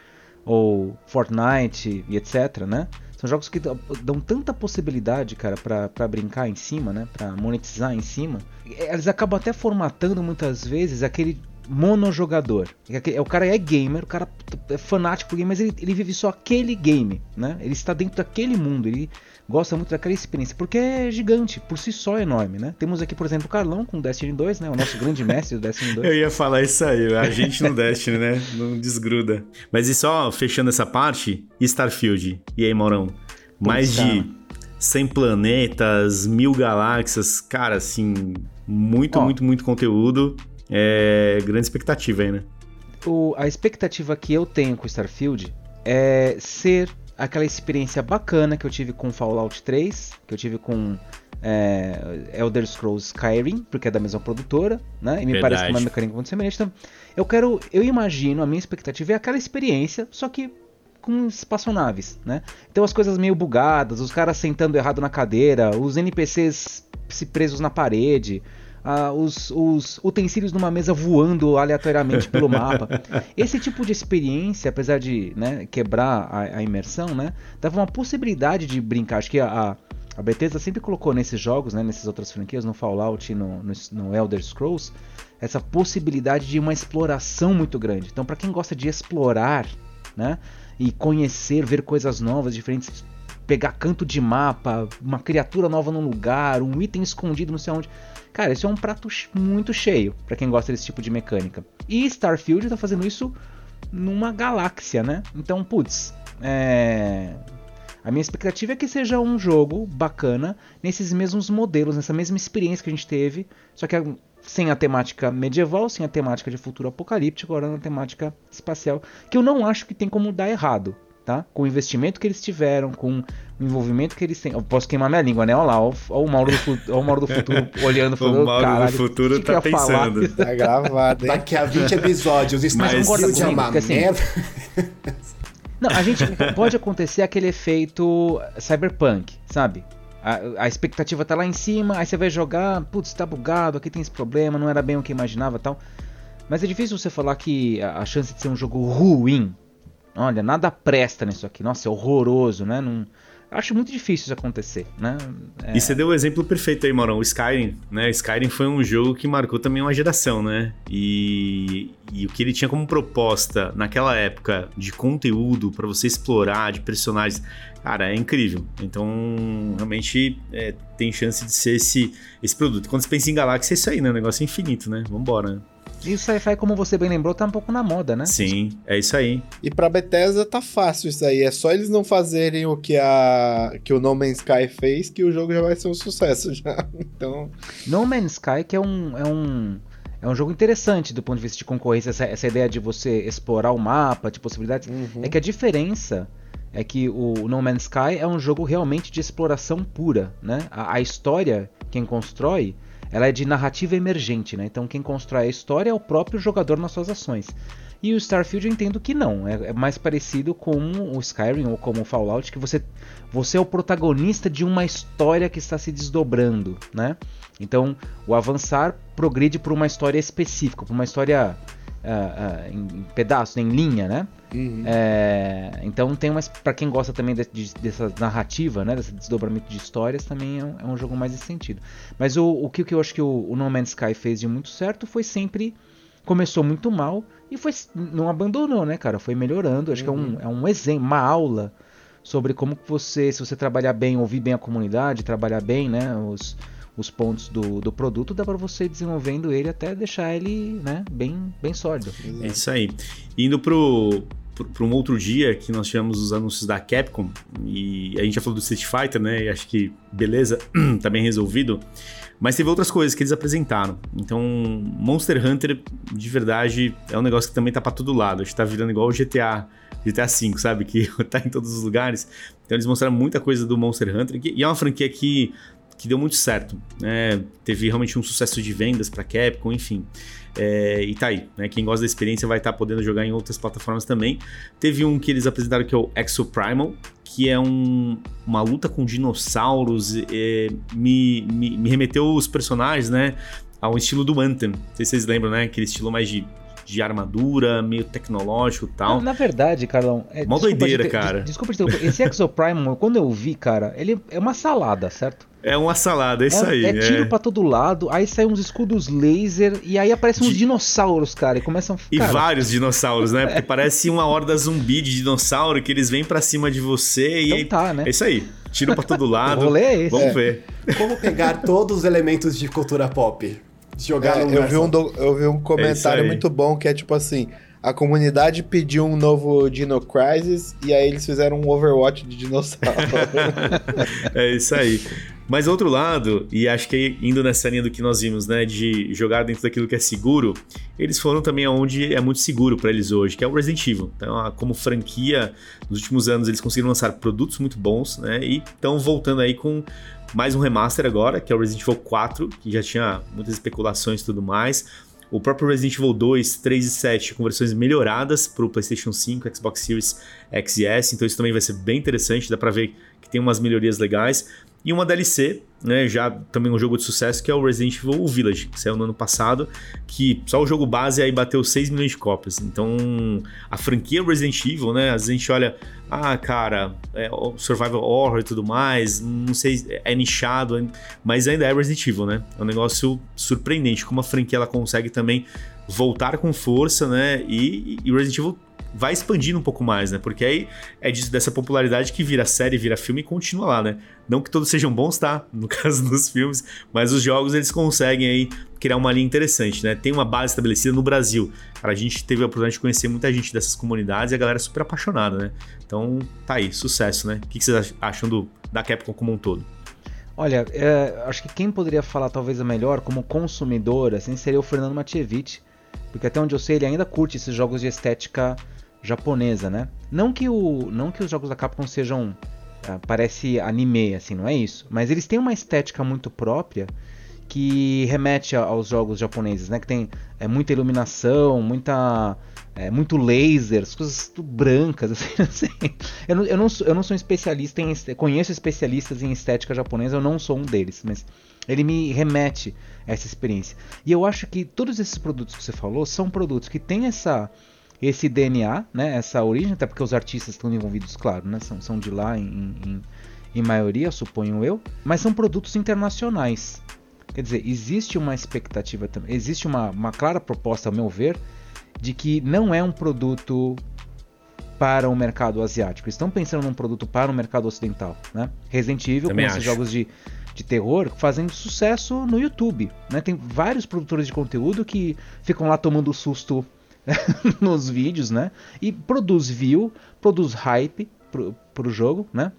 ou Fortnite e etc, né? São jogos que dão tanta possibilidade, cara, para brincar em cima, né? Para monetizar em cima. Eles acabam até formatando muitas vezes aquele monojogador. É o cara é gamer, o cara é fanático por game, mas ele, ele vive só aquele game, né? Ele está dentro daquele mundo, ele gosta muito daquela experiência, porque é gigante, por si só é enorme, né? Temos aqui, por exemplo, o Carlão com Destiny 2, né? O nosso grande [LAUGHS] mestre do Destiny 2. Eu ia falar isso aí, a [LAUGHS] gente no Destiny, né? Não desgruda. Mas e só fechando essa parte, Starfield. E aí, Maurão? Mais de 100 planetas, mil galáxias, cara, assim, muito, Ó, muito, muito conteúdo. É grande expectativa aí, né? O, a expectativa que eu tenho com Starfield é ser aquela experiência bacana que eu tive com Fallout 3, que eu tive com é, Elder Scrolls Skyrim, porque é da mesma produtora, né? E me Verdade. parece que é uma mecânica muito semelhante. Então, eu quero, eu imagino, a minha expectativa é aquela experiência, só que com espaçonaves, né? Então as coisas meio bugadas, os caras sentando errado na cadeira, os NPCs se presos na parede, ah, os, os, utensílios numa mesa voando aleatoriamente pelo [LAUGHS] mapa. Esse tipo de experiência, apesar de né, quebrar a, a, imersão, né, dava uma possibilidade de brincar. Acho que a, a Bethesda sempre colocou nesses jogos, né, nessas outras franquias, no Fallout e no, no, no Elder Scrolls, essa possibilidade de uma exploração muito grande. Então, para quem gosta de explorar, né, e conhecer, ver coisas novas, diferentes, pegar canto de mapa, uma criatura nova num lugar, um item escondido não sei onde Cara, esse é um prato muito cheio para quem gosta desse tipo de mecânica. E Starfield tá fazendo isso numa galáxia, né? Então, putz, é... A minha expectativa é que seja um jogo bacana nesses mesmos modelos, nessa mesma experiência que a gente teve, só que sem a temática medieval, sem a temática de futuro apocalíptico, agora na temática espacial, que eu não acho que tem como dar errado tá? Com o investimento que eles tiveram, com o envolvimento que eles têm. Eu posso queimar minha língua, né? Olha lá, olha o Mauro do, futuro, o Mauro do Futuro [LAUGHS] olhando falando. O Mauro do Futuro tá pensando. [LAUGHS] Tá gravado, hein? Daqui a 20 episódios, isso Mas concorda comigo, porque, assim, Não, a gente pode acontecer aquele efeito cyberpunk, sabe? A, a, expectativa tá lá em cima, aí você vai jogar, putz, tá bugado, aqui tem esse problema, não era bem o que imaginava tal. Mas é difícil você falar que a, a chance de ser um jogo ruim Olha, nada presta nisso aqui. Nossa, é horroroso, né? Não... Acho muito difícil isso acontecer, né? É... E você deu o exemplo perfeito aí, Maurão. O Skyrim, né? Skyrim foi um jogo que marcou também uma geração, né? E, e o que ele tinha como proposta naquela época de conteúdo para você explorar, de personagens, cara, é incrível. Então, realmente é, tem chance de ser esse, esse produto. Quando você pensa em galáxia, é isso aí, né? O negócio infinito, né? Vambora, né? E o sci-fi, como você bem lembrou, tá um pouco na moda, né? Sim, é isso aí. E pra Bethesda tá fácil isso aí. É só eles não fazerem o que, a, que o No Man's Sky fez, que o jogo já vai ser um sucesso [LAUGHS] já. Então. No Man's Sky, que é um. É um... É um jogo interessante do ponto de vista de concorrência, essa, essa ideia de você explorar o mapa, de possibilidades. Uhum. É que a diferença é que o No Man's Sky é um jogo realmente de exploração pura, né? A, a história, quem constrói, ela é de narrativa emergente, né? Então quem constrói a história é o próprio jogador nas suas ações. E o Starfield eu entendo que não, é, é mais parecido com o Skyrim ou como o Fallout, que você, você é o protagonista de uma história que está se desdobrando, né? Então o avançar progride por uma história específica, por uma história uh, uh, em, pedaços, em linha, né? Uhum. É, então tem umas para quem gosta também de, de, dessa narrativa, né, desse desdobramento de histórias, também é um, é um jogo mais nesse sentido. Mas o, o que, que eu acho que o, o No Man's Sky fez de muito certo foi sempre começou muito mal e foi não abandonou, né, cara? Foi melhorando. Acho uhum. que é um, é um exemplo, uma aula sobre como você, se você trabalhar bem, ouvir bem a comunidade, trabalhar bem, né, os os pontos do, do produto, dá para você ir desenvolvendo ele até deixar ele né, bem, bem sólido. É isso aí. Indo pro, para um outro dia que nós tivemos os anúncios da Capcom e a gente já falou do Street Fighter, né? E acho que beleza, [CLEARS THROAT] tá bem resolvido. Mas teve outras coisas que eles apresentaram. Então, Monster Hunter, de verdade, é um negócio que também tá para todo lado. Acho que tá virando igual o GTA, GTA V, sabe? Que [LAUGHS] tá em todos os lugares. Então, eles mostraram muita coisa do Monster Hunter. E é uma franquia que, que deu muito certo. Né? Teve realmente um sucesso de vendas para Capcom, enfim. É, e tá aí, né? Quem gosta da experiência vai estar tá podendo jogar em outras plataformas também. Teve um que eles apresentaram que é o Exo Primal, que é um, uma luta com dinossauros. É, me, me, me, remeteu os personagens, né? Ao estilo do Anthem. Não sei se vocês lembram, né? Aquele estilo mais de, de armadura, meio tecnológico e tal. Na, na, verdade, Carlão. É, Mó doideira, cara. Desculpa, esse Exo Primal, quando eu vi, cara, ele é uma salada, certo? É uma salada, é isso é, aí. É tiro é. pra todo lado, aí saem uns escudos laser e aí aparecem uns de... dinossauros, cara, e começam. E vários dinossauros, né? Porque [LAUGHS] parece uma horda zumbi de dinossauro que eles vêm pra cima de você e. Então aí... tá, né? É isso aí. Tiro pra todo [LAUGHS] lado. o rolê é esse. Vamos é. ver. Como pegar todos os elementos de cultura pop? Jogar é, no eu vi, um do... eu vi um comentário muito bom que é tipo assim: a comunidade pediu um novo Dino Crisis e aí eles fizeram um Overwatch de dinossauro. [LAUGHS] é isso aí. Mas outro lado, e acho que indo nessa linha do que nós vimos, né, de jogar dentro daquilo que é seguro, eles foram também aonde é muito seguro para eles hoje, que é o Resident Evil. Então, como franquia, nos últimos anos eles conseguiram lançar produtos muito bons, né, e estão voltando aí com mais um remaster agora, que é o Resident Evil 4, que já tinha muitas especulações e tudo mais. O próprio Resident Evil 2, 3 e 7 com versões melhoradas para o PlayStation 5, Xbox Series X e S, então isso também vai ser bem interessante, dá para ver que tem umas melhorias legais. E uma DLC, né, já também um jogo de sucesso, que é o Resident Evil Village, que saiu no ano passado, que só o jogo base aí bateu 6 milhões de cópias. Então, a franquia Resident Evil, né, às vezes a gente olha, ah, cara, é survival horror e tudo mais, não sei, é nichado, mas ainda é Resident Evil, né? É um negócio surpreendente, como a franquia ela consegue também voltar com força, né? E, e Resident Evil vai expandindo um pouco mais, né? Porque aí é disso, dessa popularidade que vira série, vira filme e continua lá, né? Não que todos sejam bons, tá? [LAUGHS] No caso dos filmes, mas os jogos eles conseguem aí criar uma linha interessante, né? Tem uma base estabelecida no Brasil. Cara, a gente teve a oportunidade de conhecer muita gente dessas comunidades e a galera é super apaixonada, né? Então tá aí, sucesso, né? O que vocês acham do, da Capcom como um todo? Olha, é, acho que quem poderia falar talvez a melhor como consumidor, assim, seria o Fernando Matievich, porque até onde eu sei ele ainda curte esses jogos de estética japonesa, né? Não que, o, não que os jogos da Capcom sejam. Uh, parece anime, assim, não é isso. Mas eles têm uma estética muito própria que remete aos jogos japoneses, né? Que tem é, muita iluminação, muita. É, muito laser, as coisas brancas, [LAUGHS] assim, assim. Eu, não, eu, não sou, eu não sou especialista em. Conheço especialistas em estética japonesa, eu não sou um deles, mas ele me remete a essa experiência. E eu acho que todos esses produtos que você falou são produtos que têm essa esse DNA, né, essa origem, até porque os artistas estão envolvidos, claro, né, são, são de lá em, em, em maioria, suponho eu, mas são produtos internacionais. Quer dizer, existe uma expectativa também, existe uma, uma clara proposta, ao meu ver, de que não é um produto para o mercado asiático. Estão pensando num produto para o mercado ocidental. Né? Resident Evil, Também com acho. esses jogos de, de terror, fazendo sucesso no YouTube. Né? Tem vários produtores de conteúdo que ficam lá tomando susto [LAUGHS] nos vídeos, né? E produz view, produz hype pro, pro jogo, né?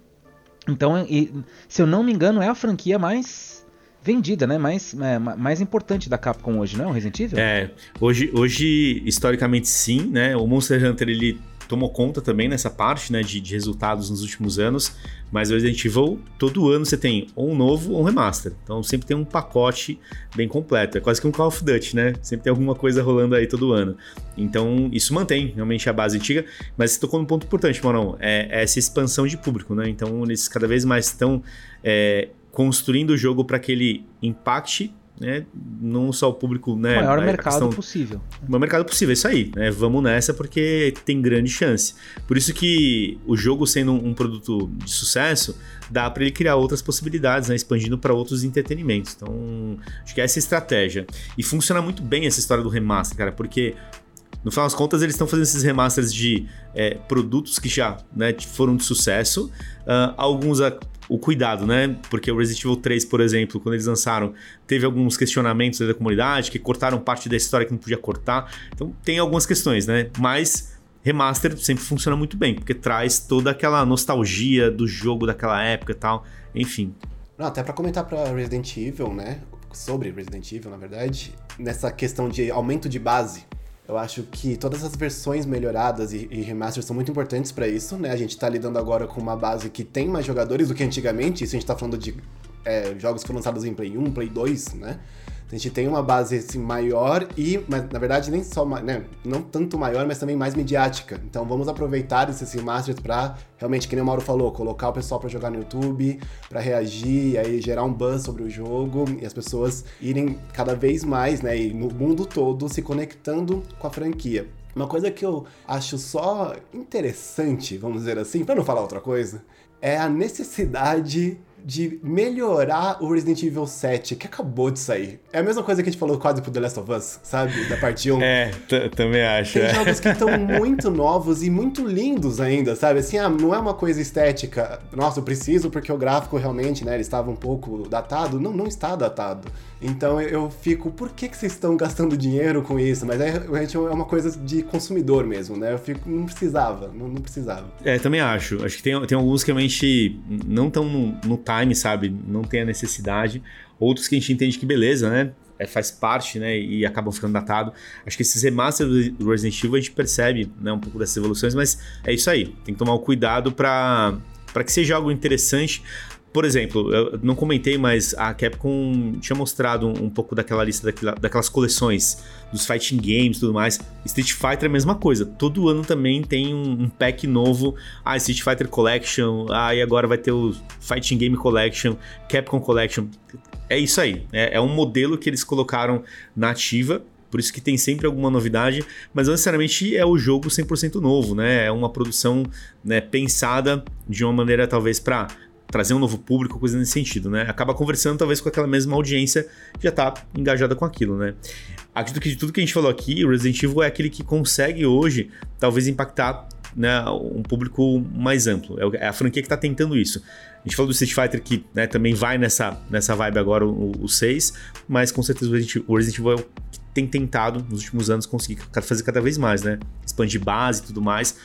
Então, e, se eu não me engano, é a franquia mais vendida, né? Mais, é, mais importante da Capcom hoje, não é o Resident Evil? É, hoje, hoje historicamente sim, né? O Monster Hunter ele tomou conta também nessa parte né, de, de, resultados nos últimos anos, mas o Resident Evil, todo ano você tem ou um novo ou um remaster. Então sempre tem um pacote bem completo. É quase que um Call of Duty, né? Sempre tem alguma coisa rolando aí todo ano. Então isso mantém realmente a base antiga, mas você tocou num ponto importante, Morão, é, é essa expansão de público, né? Então eles cada vez mais estão é, construindo o jogo para que ele impacte né, não só o público, né, o maior mercado questão, possível. O maior mercado possível, é isso aí, né? Vamos nessa porque tem grande chance. Por isso que o jogo sendo um, produto de sucesso, dá para ele criar outras possibilidades, né, expandindo para outros entretenimentos. Então, acho que essa é a estratégia. E funciona muito bem essa história do remaster, cara, porque no final das contas, eles estão fazendo esses remasters de é, produtos que já né, foram de sucesso. Uh, alguns o cuidado, né? Porque o Resident Evil 3, por exemplo, quando eles lançaram, teve alguns questionamentos da comunidade que cortaram parte da história que não podia cortar. Então tem algumas questões, né? Mas remaster sempre funciona muito bem, porque traz toda aquela nostalgia do jogo daquela época e tal. Enfim. Não, até para comentar para Resident Evil, né? Sobre Resident Evil, na verdade, nessa questão de aumento de base eu acho que todas as versões melhoradas e, e remasters são muito importantes para isso, né? A gente tá lidando agora com uma base que tem mais jogadores do que antigamente, isso a gente tá falando de é, jogos que foram lançados em Play 1, Play 2, né? A gente tem uma base assim, maior e, mas na verdade nem só, né, não tanto maior, mas também mais midiática. Então vamos aproveitar esses remasters para realmente, que nem o Mauro falou, colocar o pessoal para jogar no YouTube, para reagir, e aí gerar um buzz sobre o jogo e as pessoas irem cada vez mais, né, e no mundo todo se conectando com a franquia. Uma coisa que eu acho só interessante, vamos dizer assim, para não falar outra coisa, é a necessidade de melhorar o Resident Evil 7, que acabou de sair. É a mesma coisa que a gente falou quase pro The Last of Us, sabe? Da parte 1. [LAUGHS] É, também acho. Tem é. jogos que estão [LAUGHS] muito novos e muito lindos ainda, sabe? Assim, ah, não é uma coisa estética. Nossa, eu preciso porque o gráfico realmente, né, ele estava um pouco datado. Não, não está datado. Então eu fico, por que, que vocês estão gastando dinheiro com isso? Mas é, é uma coisa de consumidor mesmo, né? Eu fico, não precisava, não, não precisava. É, também acho. Acho que tem, tem alguns que realmente não estão no, no time, sabe? Não tem a necessidade. Outros que a gente entende que beleza, né? É, faz parte, né? E acabam ficando datado. Acho que esses remasters do Resident Evil a gente percebe né, um pouco dessas evoluções, mas é isso aí. Tem que tomar o cuidado para para que seja algo interessante. Por exemplo, eu não comentei, mas a Capcom tinha mostrado um, pouco daquela lista daquelas coleções dos fighting games e tudo mais. Street Fighter é a mesma coisa. Todo ano também tem um, um pack novo. Ah, Street Fighter Collection. Ah, e agora vai ter o Fighting Game Collection, Capcom Collection. É isso aí. É, é um modelo que eles colocaram na ativa por isso que tem sempre alguma novidade, mas não necessariamente é o jogo 100% novo, né? É uma produção né, pensada de uma maneira talvez para trazer um novo público, coisa nesse sentido, né? Acaba conversando talvez com aquela mesma audiência que já tá engajada com aquilo, né? Acredito que de tudo que a gente falou aqui, o Resident Evil é aquele que consegue hoje talvez impactar né, um público mais amplo. É, é a franquia que está tentando isso. A gente falou do Street Fighter que né, também vai nessa, nessa vibe agora, o, o 6, mas com certeza o Resident, o Resident Evil é o que tem tentado nos últimos anos conseguir fazer cada vez mais, né? Expandir base e tudo mais,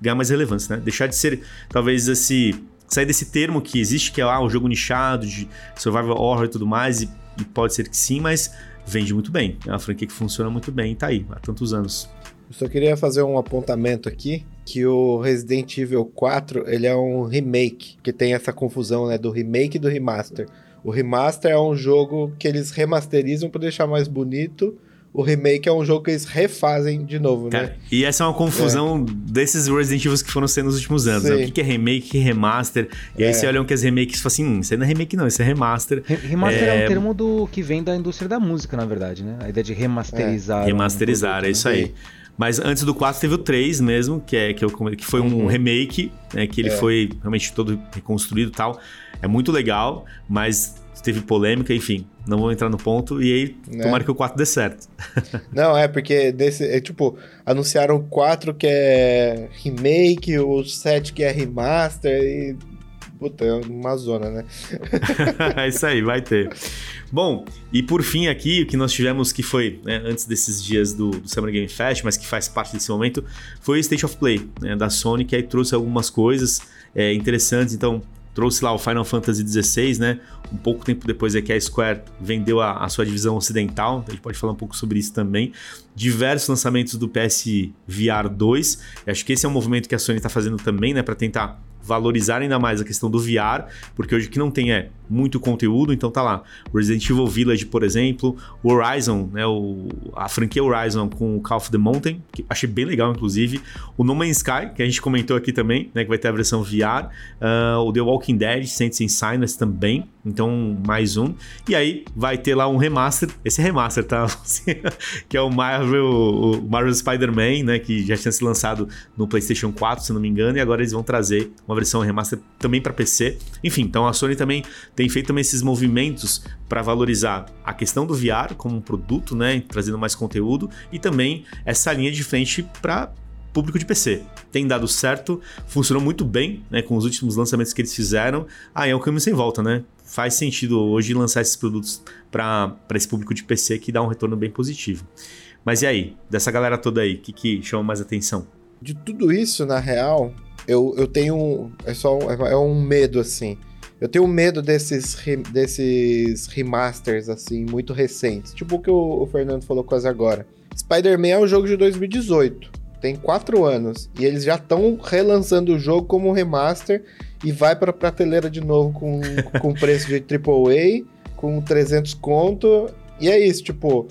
ganhar mais relevância, né? Deixar de ser talvez esse sair desse termo que existe, que é ah, o jogo nichado de survival horror e tudo mais, e, e, pode ser que sim, mas vende muito bem. É uma franquia que funciona muito bem e tá aí há tantos anos. Eu só queria fazer um apontamento aqui, que o Resident Evil 4, ele é um remake, que tem essa confusão, né, do remake e do remaster. O remaster é um jogo que eles remasterizam para deixar mais bonito, o remake é um jogo que eles refazem de novo, né? Cara, né? E essa é uma confusão é. desses Resident Evil que foram sendo nos últimos anos. Né? O que é remake, o que é remaster. E é. aí você olha que as remakes e fala assim: hum, isso aí não é remake, não, isso é remaster. remaster é... é... um termo do que vem da indústria da música, na verdade, né? A ideia de remasterizar. É. Remasterizar, um produto, é isso né? aí. Mas antes do 4 teve o 3 mesmo, que, é, que, eu, que foi um uhum. remake, né, que ele é. foi realmente todo reconstruído e tal. É muito legal, mas teve polêmica, enfim, não vou entrar no ponto. E aí, né? tomara que o 4 dê certo. [LAUGHS] não, é porque desse, é, tipo, anunciaram o 4 que é remake, o 7 que é remaster e. Puta, é uma zona, né? é [LAUGHS] isso aí, vai ter. Bom, e por fim aqui, o que nós tivemos que foi, né, antes desses dias do, do, Summer Game Fest, mas que faz parte desse momento, foi o State of Play, né, da Sony, que aí trouxe algumas coisas é, interessantes. Então, trouxe lá o Final Fantasy XVI, né? Um pouco tempo depois é que a Square vendeu a, a, sua divisão ocidental, a gente pode falar um pouco sobre isso também. Diversos lançamentos do PS VR 2, acho que esse é um movimento que a Sony está fazendo também, né? Para tentar valorizar ainda mais a questão do VR, porque hoje o que não tem é muito conteúdo, então tá lá. Resident Evil Village, por exemplo, o Horizon, né, o, a franquia Horizon com o Call of the Mountain, que achei bem legal, inclusive. O No Man's Sky, que a gente comentou aqui também, né, que vai ter a versão VR. Uh, ah, o The Walking Dead, Saints and Sinners também, então mais um. E aí vai ter lá um remaster, esse é remaster, tá? [LAUGHS] que é o Marvel, o Marvel Spider-Man, né, que já tinha sido lançado no PlayStation 4, se não me engano, e agora eles vão trazer uma versão remaster também para PC. Enfim, então a Sony também tem feito também esses movimentos para valorizar a questão do VR como um produto, né, trazendo mais conteúdo e também essa linha de frente para público de PC. Tem dado certo, funcionou muito bem, né, com os últimos lançamentos que eles fizeram. Aí ah, é um caminho sem volta, né? Faz sentido hoje lançar esses produtos para esse público de PC que dá um retorno bem positivo. Mas e aí, dessa galera toda aí, o que, que chama mais atenção? De tudo isso, na real, eu, eu tenho. É só é um medo, assim. Eu tenho medo desses, desses remasters, assim, muito recentes. Tipo o que o, o Fernando falou quase agora. Spider-Man é um jogo de 2018. Tem quatro anos. E eles já estão relançando o jogo como remaster e vai para prateleira de novo com, [LAUGHS] com preço de AAA, com 300 conto. E é isso, tipo,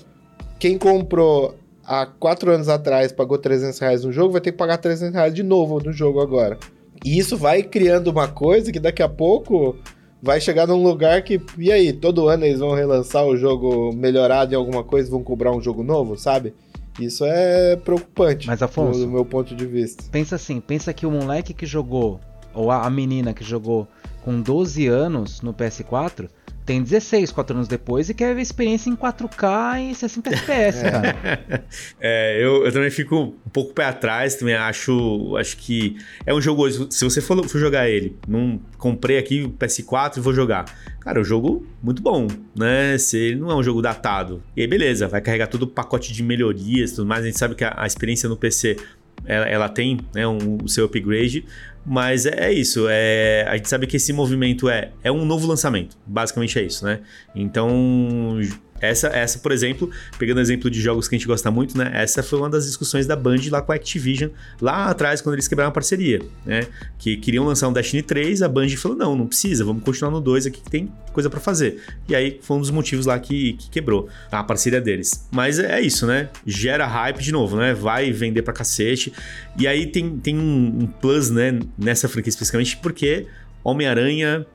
quem comprou há quatro anos atrás pagou 300 reais no jogo, vai ter que pagar 300 reais de novo no jogo agora. E isso vai criando uma coisa que daqui a pouco vai chegar num lugar que. E aí, todo ano eles vão relançar o jogo melhorado em alguma coisa vão cobrar um jogo novo, sabe? Isso é preocupante. Mas, Afonso. Do meu ponto de vista. Pensa assim: pensa que o moleque que jogou, ou a menina que jogou com 12 anos no PS4 tem 16, 4 anos depois, e quer ver experiência em 4K e 60 FPS, cara. [LAUGHS] É, eu, eu também fico um pouco pé atrás, também acho, acho que é um jogo hoje, se você for, for jogar ele, não comprei aqui o PS4 e vou jogar. Cara, é um jogo muito bom, né? Se ele não é um jogo datado. E aí, beleza, vai carregar todo o pacote de melhorias e tudo mais. A gente sabe que a, a experiência no PC ela, ela tem né, um, o seu upgrade, mas é, é, isso, é, a gente sabe que esse movimento é, é um novo lançamento, basicamente é isso, né? Então essa, essa, por exemplo, pegando exemplo de jogos que a gente gosta muito, né? Essa foi uma das discussões da Band lá com a Activision, lá atrás, quando eles quebraram a parceria, né? Que queriam lançar um Destiny 3, a Band falou: não, não precisa, vamos continuar no 2 aqui que tem coisa para fazer. E aí foi um dos motivos lá que, que quebrou a parceria deles. Mas é, isso, né? Gera hype de novo, né? Vai vender pra cacete. E aí tem, tem um, um plus, né? Nessa franquia especificamente, porque Homem-Aranha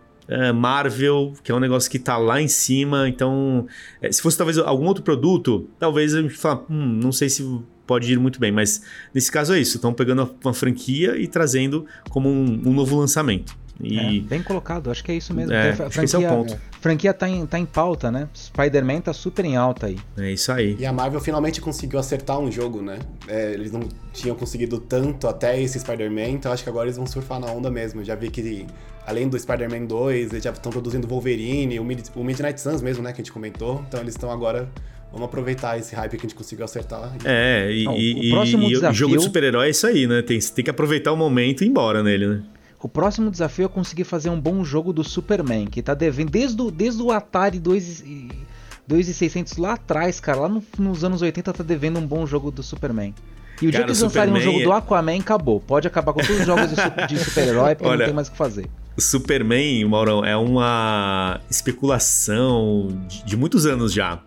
Marvel, que é um negócio que tá lá em cima. Então, é, se fosse talvez algum outro produto, talvez a gente fala, hum, não sei se pode ir muito bem, mas nesse caso é isso. Estão pegando uma franquia e trazendo como um, um novo lançamento. E... É, bem colocado, acho que é isso mesmo. É, franquia, esse é o ponto. Franquia tá em, tá em pauta, né? Spider-Man tá super em alta aí. É isso aí. E a Marvel finalmente conseguiu acertar um jogo, né? É, eles não tinham conseguido tanto até esse Spider-Man, então acho que agora eles vão surfar na onda mesmo. Eu já vi que além do Spider-Man 2, eles já estão produzindo Wolverine, o, Mid o Midnight Suns mesmo, né, que a gente comentou. Então eles estão agora Vamos aproveitar esse hype que a gente conseguiu acertar. É, e, Não, e, o próximo e, desafio... jogo de super-herói é isso aí, né? Tem, tem que aproveitar o momento e ir embora nele, né? O próximo desafio é conseguir fazer um bom jogo do Superman, que tá devendo desde o, desde o Atari 2600 lá atrás, cara, lá no, nos anos 80 tá devendo um bom jogo do Superman. E o cara, dia que eles lançarem um jogo é... do Aquaman, acabou. Pode acabar com todos os jogos de, [LAUGHS] super-herói, porque Olha, não tem mais o que fazer. Superman, Maurão, é uma especulação de, de, muitos anos já.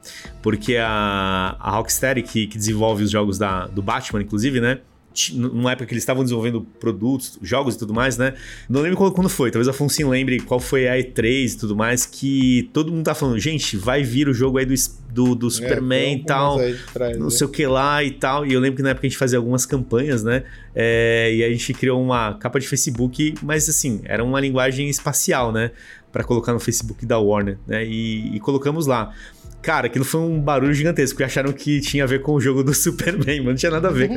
Porque a, a Rocksteady, que, que desenvolve os jogos da, do Batman, inclusive, né? Numa época que eles estavam desenvolvendo produtos, jogos e tudo mais, né? Não lembro quando foi, talvez a Afonso lembre qual foi a E3 e tudo mais, que todo mundo tá falando, gente, vai vir o jogo aí do, do, do é, Superman e tal, trás, não né? sei o que lá e tal. E eu lembro que na época a gente fazia algumas campanhas, né? É, e a gente criou uma capa de Facebook, mas assim, era uma linguagem espacial, né? Para colocar no Facebook da Warner, né? e, e colocamos lá. Cara, aquilo foi um barulho gigantesco, porque acharam que tinha a ver com o jogo do [LAUGHS] Superman, mas não tinha nada a ver.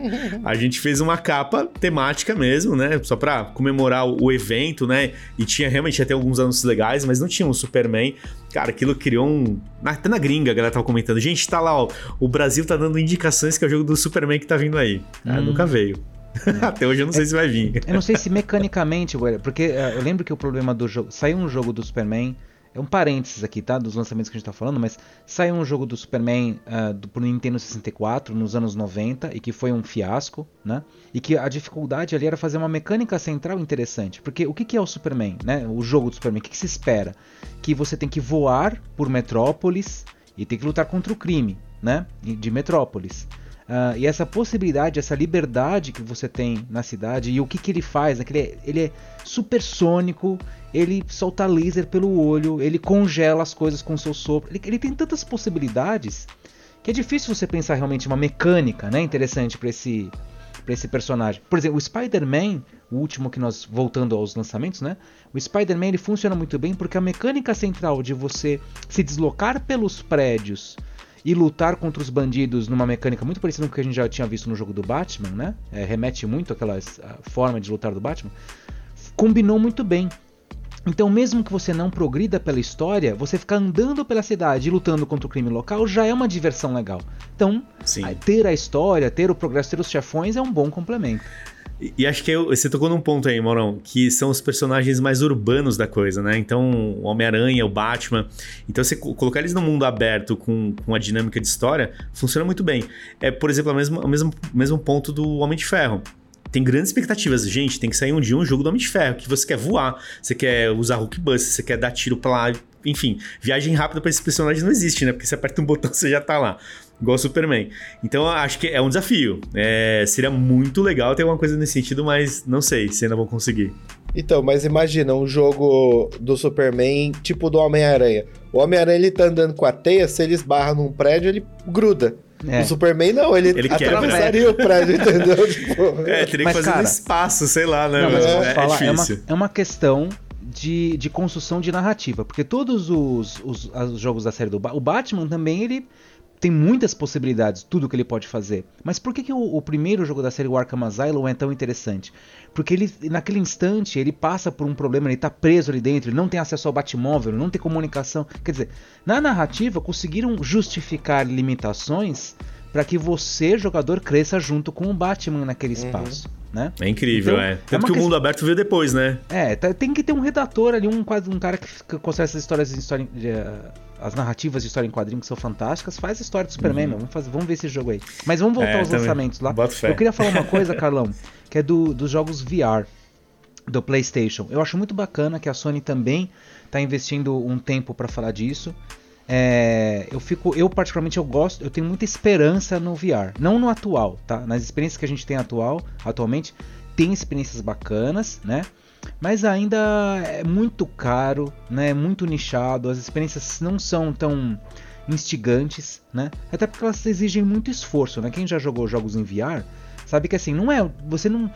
A gente fez uma capa temática mesmo, né? Só pra comemorar o evento, né? E tinha realmente até alguns anúncios legais, mas não tinha um Superman. Cara, aquilo criou um. Até na gringa a galera tava comentando. Gente, tá lá, ó. O Brasil tá dando indicações que é o jogo do Superman que tá vindo aí. Ah, hum. nunca veio. [LAUGHS] Até hoje eu não sei é, se vai vir. Eu não sei se mecanicamente, porque uh, eu lembro que o problema do jogo. Saiu um jogo do Superman é um parênteses aqui, tá? Dos lançamentos que a gente tá falando, mas saiu um jogo do Superman uh, do, pro Nintendo 64 nos anos 90 e que foi um fiasco, né? E que a dificuldade ali era fazer uma mecânica central interessante. Porque o que, que é o Superman, né? O jogo do Superman, o que, que se espera? Que você tem que voar por Metrópolis e tem que lutar contra o crime, né? De Metrópolis. Uh, e essa possibilidade, essa liberdade que você tem na cidade e o que, que ele faz, né? ele, é, ele é supersônico, ele solta laser pelo olho, ele congela as coisas com seu sopro. Ele, ele tem tantas possibilidades que é difícil você pensar realmente uma mecânica né, interessante para esse, esse personagem. Por exemplo, o Spider-Man, o último que nós voltando aos lançamentos, né? O Spider-Man ele funciona muito bem porque a mecânica central de você se deslocar pelos prédios e lutar contra os bandidos numa mecânica muito parecida com o que a gente já tinha visto no jogo do Batman, né? É, remete muito àquela forma de lutar do Batman. Combinou muito bem. Então, mesmo que você não progrida pela história, você ficar andando pela cidade e lutando contra o crime local já é uma diversão legal. Então, Sim. ter a história, ter o progresso, ter os chefões é um bom complemento. E, acho que eu, você tocou num ponto aí, Morão, que são os personagens mais urbanos da coisa, né? Então, o Homem-Aranha, o Batman. Então, você colocar eles no mundo aberto com, com a dinâmica de história funciona muito bem. É, por exemplo, o mesmo, mesmo, ponto do Homem de Ferro tem grandes expectativas. Gente, tem que sair um dia um jogo do Homem de Ferro, que você quer voar, você quer usar Hulk Bust, você quer dar tiro pra lá. Enfim, viagem rápida para esses personagens não existe, né? Porque você aperta um botão [LAUGHS] você já tá lá. Igual o Superman. Então acho que é um desafio. É, seria muito legal ter alguma coisa nesse sentido, mas não sei se ainda vão conseguir. Então, mas imagina um jogo do Superman tipo do Homem-Aranha. O Homem-Aranha ele tá andando com a teia, se ele esbarra num prédio, ele gruda. É. O Superman não, ele, ele atravessaria o prédio, entendeu? [LAUGHS] tipo, é, teria que fazer cara, um espaço, sei lá, né? Não, mas é, é, falar, é, uma, é uma questão de, de construção de narrativa, porque todos os, os, os jogos da série do ba o Batman também, ele tem muitas possibilidades, tudo que ele pode fazer. Mas por que, que o, o, primeiro jogo da série o Arkham Asylum é tão interessante? Porque ele, naquele instante, ele passa por um problema, ele está preso ali dentro, ele não tem acesso ao Batmóvel, não tem comunicação. Quer dizer, na narrativa conseguiram justificar limitações para que você, jogador, cresça junto com o Batman naquele uhum. espaço. Uhum. Né? É incrível, então, é. Tanto é que o mundo aberto veio depois, né? É, tá, tem que ter um redator ali, um, um cara que, que consegue essas histórias de história. De, uh, as narrativas de história em quadrinho que são fantásticas. Faz a história do Superman, uhum. vamos, fazer, vamos ver esse jogo aí. Mas vamos voltar é, aos também. lançamentos lá. Eu queria falar uma coisa, Carlão, que é do, dos jogos VR do PlayStation. Eu acho muito bacana que a Sony também está investindo um tempo para falar disso. É, eu fico, eu particularmente eu gosto, eu tenho muita esperança no VR, não no atual, tá? Nas experiências que a gente tem atual, atualmente, tem experiências bacanas, né? Mas ainda é muito caro, né? Muito nichado, as experiências não são tão instigantes, né? Até porque elas exigem muito esforço, né? Quem já jogou jogos em VR sabe que assim, não é, você não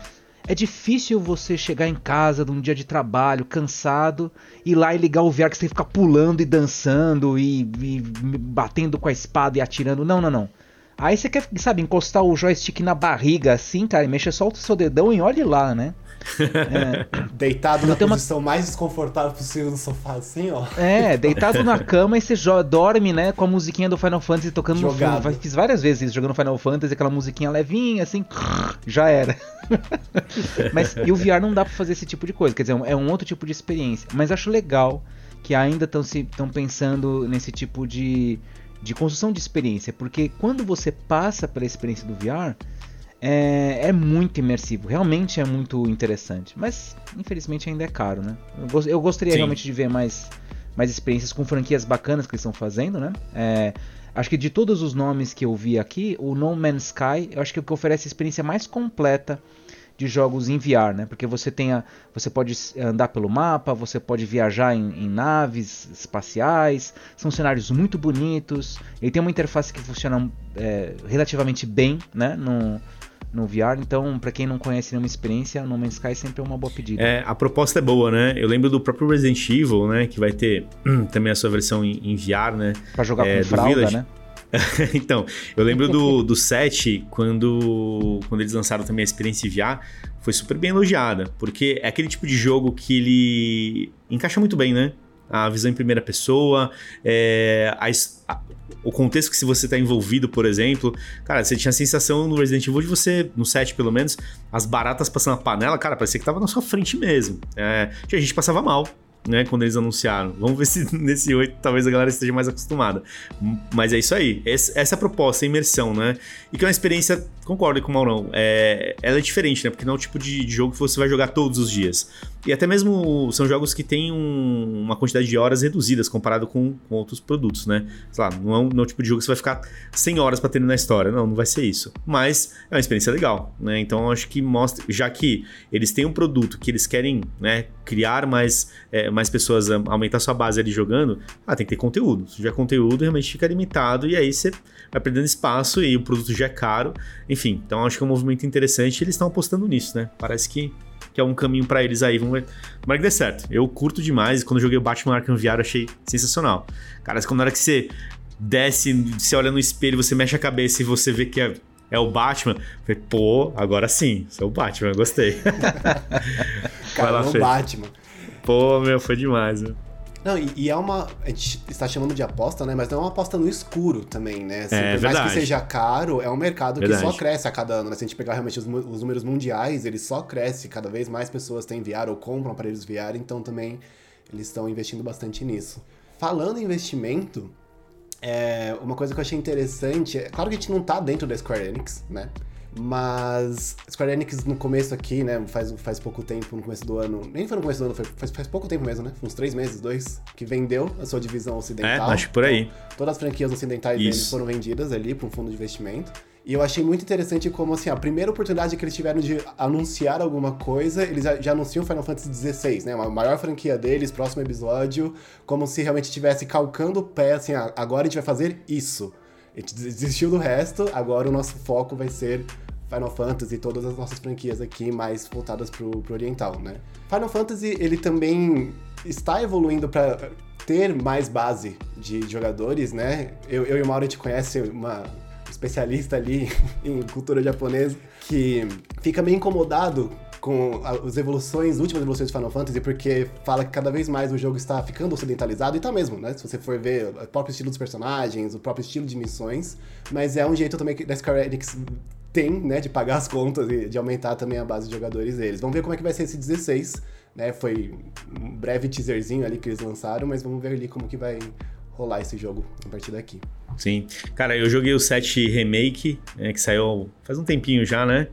é difícil você chegar em casa de um dia de trabalho, cansado, ir lá e ligar o VR que você fica pulando e dançando e, e batendo com a espada e atirando. Não, não, não. Aí você quer, sabe, encostar o joystick na barriga assim, cara, e mexer só o seu dedão e olhe lá, né? É. Deitado na posição uma... mais desconfortável possível no sofá, assim, ó. É, deitado na cama e você dorme, né, com a musiquinha do Final Fantasy tocando Jogado. no fundo. Fiz várias vezes isso, jogando Final Fantasy, aquela musiquinha levinha, assim, [LAUGHS] já era. [LAUGHS] Mas e o VR não dá pra fazer esse tipo de coisa, quer dizer, é um outro tipo de experiência. Mas acho legal que ainda estão pensando nesse tipo de, de construção de experiência, porque quando você passa pela experiência do VR é, é, muito imersivo, realmente é muito interessante. Mas infelizmente ainda é caro, né? Eu, eu gostaria Sim. realmente de ver mais, mais experiências com franquias bacanas que eles estão fazendo, né? É, acho que de todos os nomes que eu vi aqui, o No Man's Sky, eu acho que é o que oferece a experiência mais completa de jogos em VR, né? Porque você tem a, você pode andar pelo mapa, você pode viajar em, em, naves espaciais, são cenários muito bonitos. Ele tem uma interface que funciona é, relativamente bem, né? No, no VR, então para quem não conhece nenhuma experiência, No Man's Sky sempre é uma boa pedida. É, a proposta é boa, né? Eu lembro do próprio Resident Evil, né, que vai ter hum, também a sua versão em, em VR, né? Para jogar é, com fralda, Village. né? [LAUGHS] então, eu lembro do, do 7, quando, quando eles lançaram também a experiência VR, foi super bem elogiada, porque é aquele tipo de jogo que ele encaixa muito bem, né? A visão em primeira pessoa, é, a, a, o contexto que se você está envolvido, por exemplo, cara, você tinha a sensação no Resident Evil de você, no 7 pelo menos, as baratas passando a panela, cara, parecia que tava na sua frente mesmo. É, a gente passava mal, né, quando eles anunciaram. Vamos ver se [LAUGHS] nesse 8 talvez a galera esteja mais acostumada. Mas é isso aí. Essa é a proposta, a imersão, né? E que é uma experiência, concordo com o Maurão, é, ela é diferente, né? Porque não é o tipo de, jogo que você vai jogar todos os dias. E até mesmo são jogos que têm um, uma quantidade de horas reduzidas comparado com, com, outros produtos, né? Sei lá, não é, um, não é o tipo de jogo que você vai ficar 100 horas para terminar a história. Não, não vai ser isso. Mas é uma experiência legal, né? Então acho que mostra, já que eles têm um produto que eles querem né, criar mais, é, mais pessoas, aumentar sua base ali jogando, ah, tem que ter conteúdo. Se tiver conteúdo, realmente fica limitado e aí você vai perdendo espaço e o produto já é caro. Enfim, então acho que é um movimento interessante eles estão apostando nisso, né? Parece que que é um caminho para eles aí. Vamos ver. Tomara que dê certo. Eu curto demais. Quando eu joguei o Batman Arkham VR, achei sensacional. Cara, quando na hora que você desce, você olha no espelho, você mexe a cabeça e você vê que é, é o Batman. falei, pô, agora sim, sou o Batman, gostei. [LAUGHS] Cara, lá, é o Batman. Pô, meu, foi demais, meu. Não, e, e, é uma. A gente está chamando de aposta, né? Mas não é uma aposta no escuro também, né? Assim, é, por verdade. mais que seja caro, é um mercado verdade. que só cresce a cada ano, né? Se a gente pegar realmente os, os, números mundiais, ele só cresce. Cada vez mais pessoas têm VR ou compram aparelhos VR, então também eles estão investindo bastante nisso. Falando em investimento, é, uma coisa que eu achei interessante. É, claro que a gente não tá dentro da Square Enix, né? Mas Square Enix no começo aqui, né? Faz, faz pouco tempo, no começo do ano. Nem foi no começo do ano, foi, faz, faz pouco tempo mesmo, né? Uns três meses, dois, que vendeu a sua divisão ocidental. É, acho que por aí. Então, todas as franquias ocidentais deles foram vendidas ali para um fundo de investimento. E eu achei muito interessante como, assim, a primeira oportunidade que eles tiveram de anunciar alguma coisa, eles já, já anunciam Final Fantasy XVI, né? A maior franquia deles, próximo episódio, como se realmente estivesse calcando o pé, assim, ah, agora a gente vai fazer isso. A gente desistiu do resto, agora o nosso foco vai ser Final Fantasy e todas as nossas franquias aqui mais voltadas pro, pro oriental, né? Final Fantasy, ele também está evoluindo para ter mais base de jogadores, né? Eu, eu e o Mauro, a gente conhece uma especialista ali [LAUGHS] em cultura japonesa, que fica meio incomodado com as evoluções, as últimas evoluções de Final Fantasy, porque fala que cada vez mais o jogo está ficando ocidentalizado, e tá mesmo, né? Se você for ver o próprio estilo dos personagens, o próprio estilo de missões, mas é um jeito também que da Square Enix tem, né, de pagar as contas e de aumentar também a base de jogadores deles. Vamos ver como é que vai ser esse 16, né? Foi um breve teaserzinho ali que eles lançaram, mas vamos ver ali como que vai rolar esse jogo a partir daqui. Sim. Cara, eu joguei o 7 Remake, né, que saiu faz um tempinho já, né?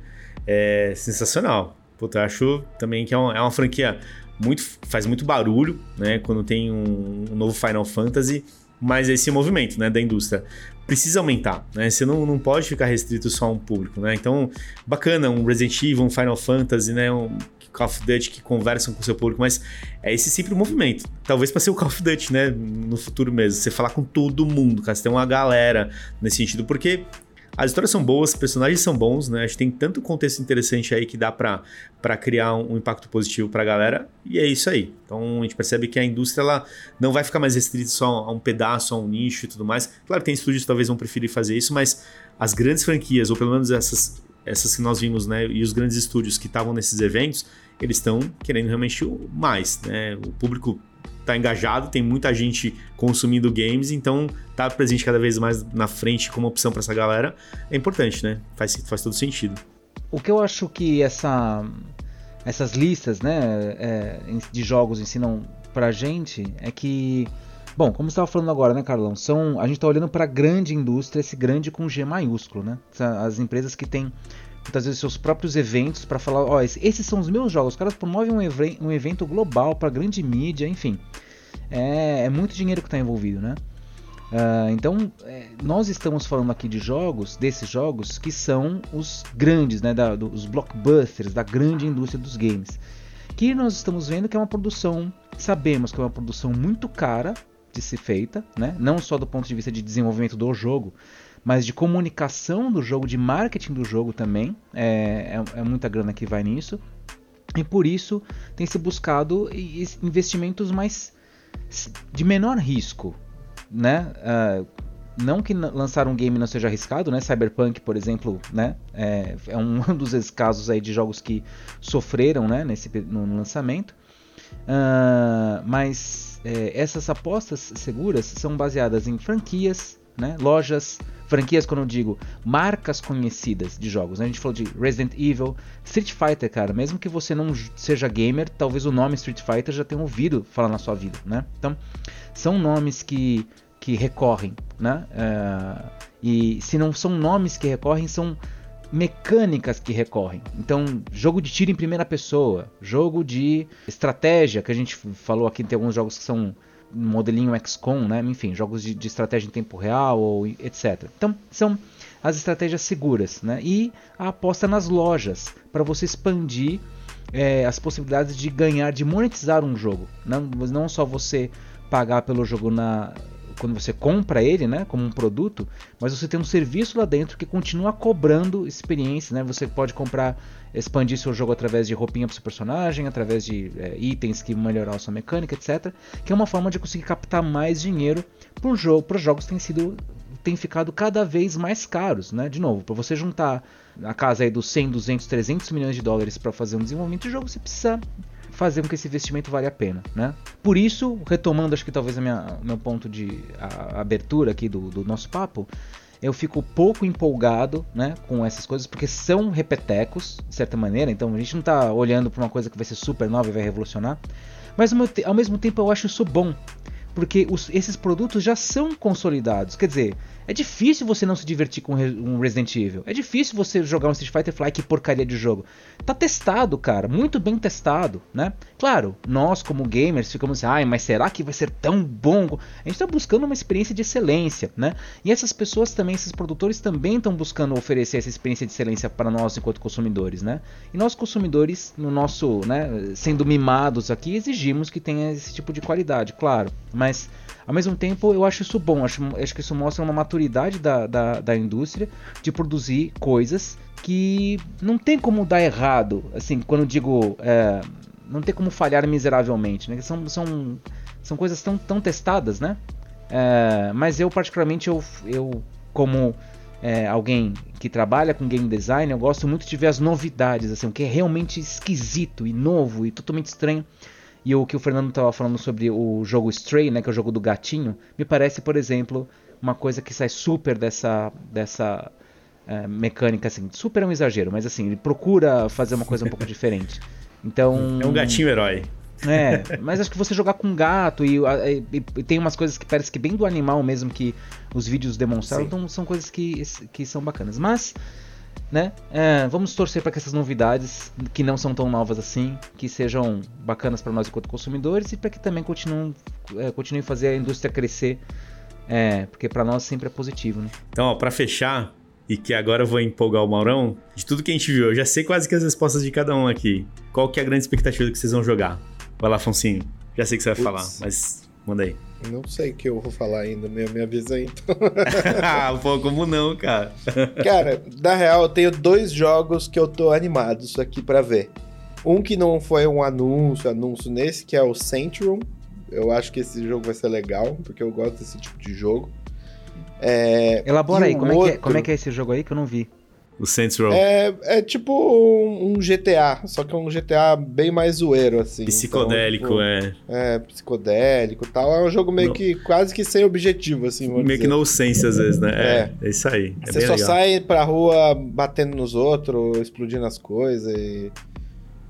É sensacional. Puta, eu acho também que é uma, é uma franquia muito faz muito barulho, né, quando tem um, um, novo Final Fantasy, mas esse movimento, né, da indústria precisa aumentar, né? Você não, não pode ficar restrito só a um público, né? Então, bacana um Resident Evil, um Final Fantasy, né, um Call of Duty que conversam com o seu público, mas é esse sempre o movimento. Talvez para ser o Call of Duty, né, no futuro mesmo, você falar com todo mundo, cara, você tem uma galera nesse sentido, porque as histórias são boas, os personagens são bons, né? A gente tem tanto contexto interessante aí que dá para criar um, impacto positivo pra galera, e é isso aí. Então a gente percebe que a indústria ela não vai ficar mais restrita só a um pedaço, a um nicho e tudo mais. Claro, tem estúdios que talvez vão preferir fazer isso, mas as grandes franquias, ou pelo menos essas, essas que nós vimos, né? E os grandes estúdios que estavam nesses eventos, eles estão querendo realmente mais, né? O público tá engajado, tem muita gente consumindo games, então tá presente cada vez mais na frente como opção para essa galera é importante, né? Faz, faz todo sentido. O que eu acho que essa, essas listas, né, é, de jogos ensinam pra gente é que Bom, como você estava falando agora, né, Carlão? São, a gente está olhando para a grande indústria, esse grande com G maiúsculo, né? As empresas que têm muitas vezes seus próprios eventos para falar, ó, esses são os meus jogos. Os caras promovem um, ev um evento global para grande mídia, enfim. É, é, muito dinheiro que está envolvido, né? Uh, então, é, nós estamos falando aqui de jogos, desses jogos que são os grandes, né, da, dos blockbusters, da grande indústria dos games. Que nós estamos vendo que é uma produção, sabemos que é uma produção muito cara de ser feita, né? não só do ponto de vista de desenvolvimento do jogo, mas de comunicação do jogo, de marketing do jogo também. É, é, é muita grana que vai nisso. E por isso tem se buscado investimentos mais de menor risco, né? Uh, não que lançar um game não seja arriscado, né? Cyberpunk, por exemplo, né? É, é um [LAUGHS] dos casos aí de jogos que sofreram, né? Nesse no lançamento. Uh, mas é, essas apostas seguras são baseadas em franquias, né? Lojas, franquias quando eu digo marcas conhecidas de jogos. Né? A gente falou de Resident Evil, Street Fighter, cara. Mesmo que você não seja gamer, talvez o nome Street Fighter já tenha ouvido falar na sua vida, né? Então, são nomes que, que recorrem, né? Uh, e se não são nomes que recorrem, são mecânicas que recorrem. Então, jogo de tiro em primeira pessoa, jogo de estratégia, que a gente falou aqui, tem alguns jogos que são modelinho XCOM, né? enfim, jogos de, de, estratégia em tempo real ou etc. Então, são as estratégias seguras né? e a aposta nas lojas para você expandir é, as possibilidades de ganhar, de monetizar um jogo. Não, não só você pagar pelo jogo na quando você compra ele, né, como um produto, mas você tem um serviço lá dentro que continua cobrando experiência, né? Você pode comprar, expandir seu jogo através de roupinha para seu personagem, através de é, itens que melhorar a sua mecânica, etc. Que é uma forma de conseguir captar mais dinheiro para jogo, para os jogos têm sido têm ficado cada vez mais caros, né? De novo, para você juntar a casa aí dos 100, 200, 300 milhões de dólares para fazer um desenvolvimento de jogo, você precisa fazer com que esse investimento vale a pena, né? Por isso, retomando, acho que talvez o meu ponto de a, a abertura aqui do, do nosso papo, eu fico pouco empolgado né, com essas coisas, porque são repetecos, de certa maneira, então a gente não está olhando para uma coisa que vai ser super nova e vai revolucionar, mas ao mesmo tempo eu acho isso bom, porque os, esses produtos já são consolidados, quer dizer, é difícil você não se divertir com um Resident Evil. É difícil você jogar um Street Fighter Fly, que porcaria de jogo. Tá testado, cara, muito bem testado, né? Claro, nós como gamers ficamos ai, mas será que vai ser tão bom? A gente tá buscando uma experiência de excelência, né? E essas pessoas também, esses produtores também estão buscando oferecer essa experiência de excelência para nós enquanto consumidores, né? E nós consumidores, no nosso, né, sendo mimados aqui, exigimos que tenha esse tipo de qualidade, claro. Mas ao mesmo tempo, eu acho isso bom, acho, acho que isso mostra uma maturidade da, da, da indústria de produzir coisas que não tem como dar errado. Assim, quando digo. É, não tem como falhar miseravelmente, né? São, são, são coisas tão, tão testadas, né? É, mas eu, particularmente, eu, eu como é, alguém que trabalha com game design, eu gosto muito de ver as novidades, assim, o que é realmente esquisito e novo e totalmente estranho. E o que o Fernando estava falando sobre o jogo Stray, né, que é o jogo do gatinho, me parece, por exemplo, uma coisa que sai super dessa, dessa é, mecânica, assim, super é um exagero, mas assim, ele procura fazer uma coisa um pouco [LAUGHS] diferente. Então. É um gatinho herói. É, [LAUGHS] mas acho que você jogar com gato e, e, e, tem umas coisas que parece que bem do animal mesmo que os vídeos demonstraram, então são coisas que, que são bacanas. Mas né? É, vamos torcer para que essas novidades, que não são tão novas assim, que sejam bacanas para nós enquanto consumidores e para que também continuem, é, continuem a fazer a indústria crescer, é, porque para nós sempre é positivo, né? Então, para fechar, e que agora eu vou empolgar o Maurão, de tudo que a gente viu, eu já sei quase que as respostas de cada um aqui. Qual que é a grande expectativa que vocês vão jogar? Vai lá, Foncinho. Já sei que você vai falar, mas manda aí. Não sei o que eu vou falar ainda, me, me avisa aí então. [LAUGHS] ah, pô, como não, cara? [LAUGHS] cara, na real, eu tenho dois jogos que eu tô animados aqui para ver. Um que não foi um anúncio, anúncio nesse, que é o Centrum. Eu acho que esse jogo vai ser legal, porque eu gosto desse tipo de jogo. É, Elabora aí, como, outro... é que é, como é que é esse jogo aí que eu não vi? O Saints Row. É, é tipo um, GTA, só que é um GTA bem mais zoeiro, assim. Psicodélico, então, tipo, é. É, psicodélico e tal. É um jogo meio no... que quase que sem objetivo, assim. Meio dizer. que no sense, às vezes, né? É, é, é isso aí. É Você só legal. sai pra rua batendo nos outros, explodindo as coisas e.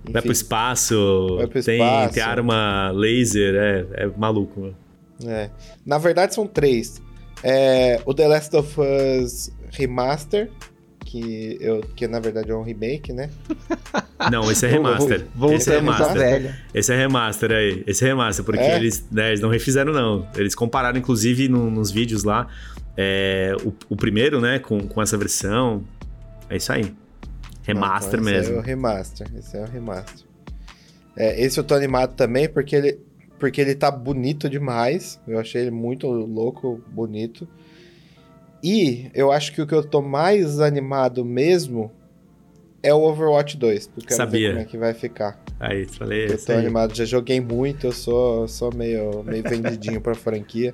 Enfim, vai pro espaço, vai pro espaço. tem arma laser, é, é maluco. É. Na verdade, são três. É, o The Last of Us Remaster, que, eu, que na verdade é um remake, né? [LAUGHS] Não, esse é remaster. esse é remaster. Esse é remaster aí. Esse é remaster, porque é? eles, né, eles não refizeram, não. Eles compararam, inclusive, no, nos vídeos lá, é, o, o, primeiro, né, com, com essa versão. É isso aí. Remaster não, então esse mesmo. Esse é o remaster. Esse é o remaster. É, esse eu tô animado também porque ele, porque ele tá bonito demais. Eu achei ele muito louco, bonito. E eu acho que o que eu tô mais animado mesmo é o Overwatch 2. Porque eu quero Sabia. ver como é que vai ficar. Aí, falei Eu tô aí. animado, já joguei muito, eu sou, sou meio, meio vendidinho pra franquia.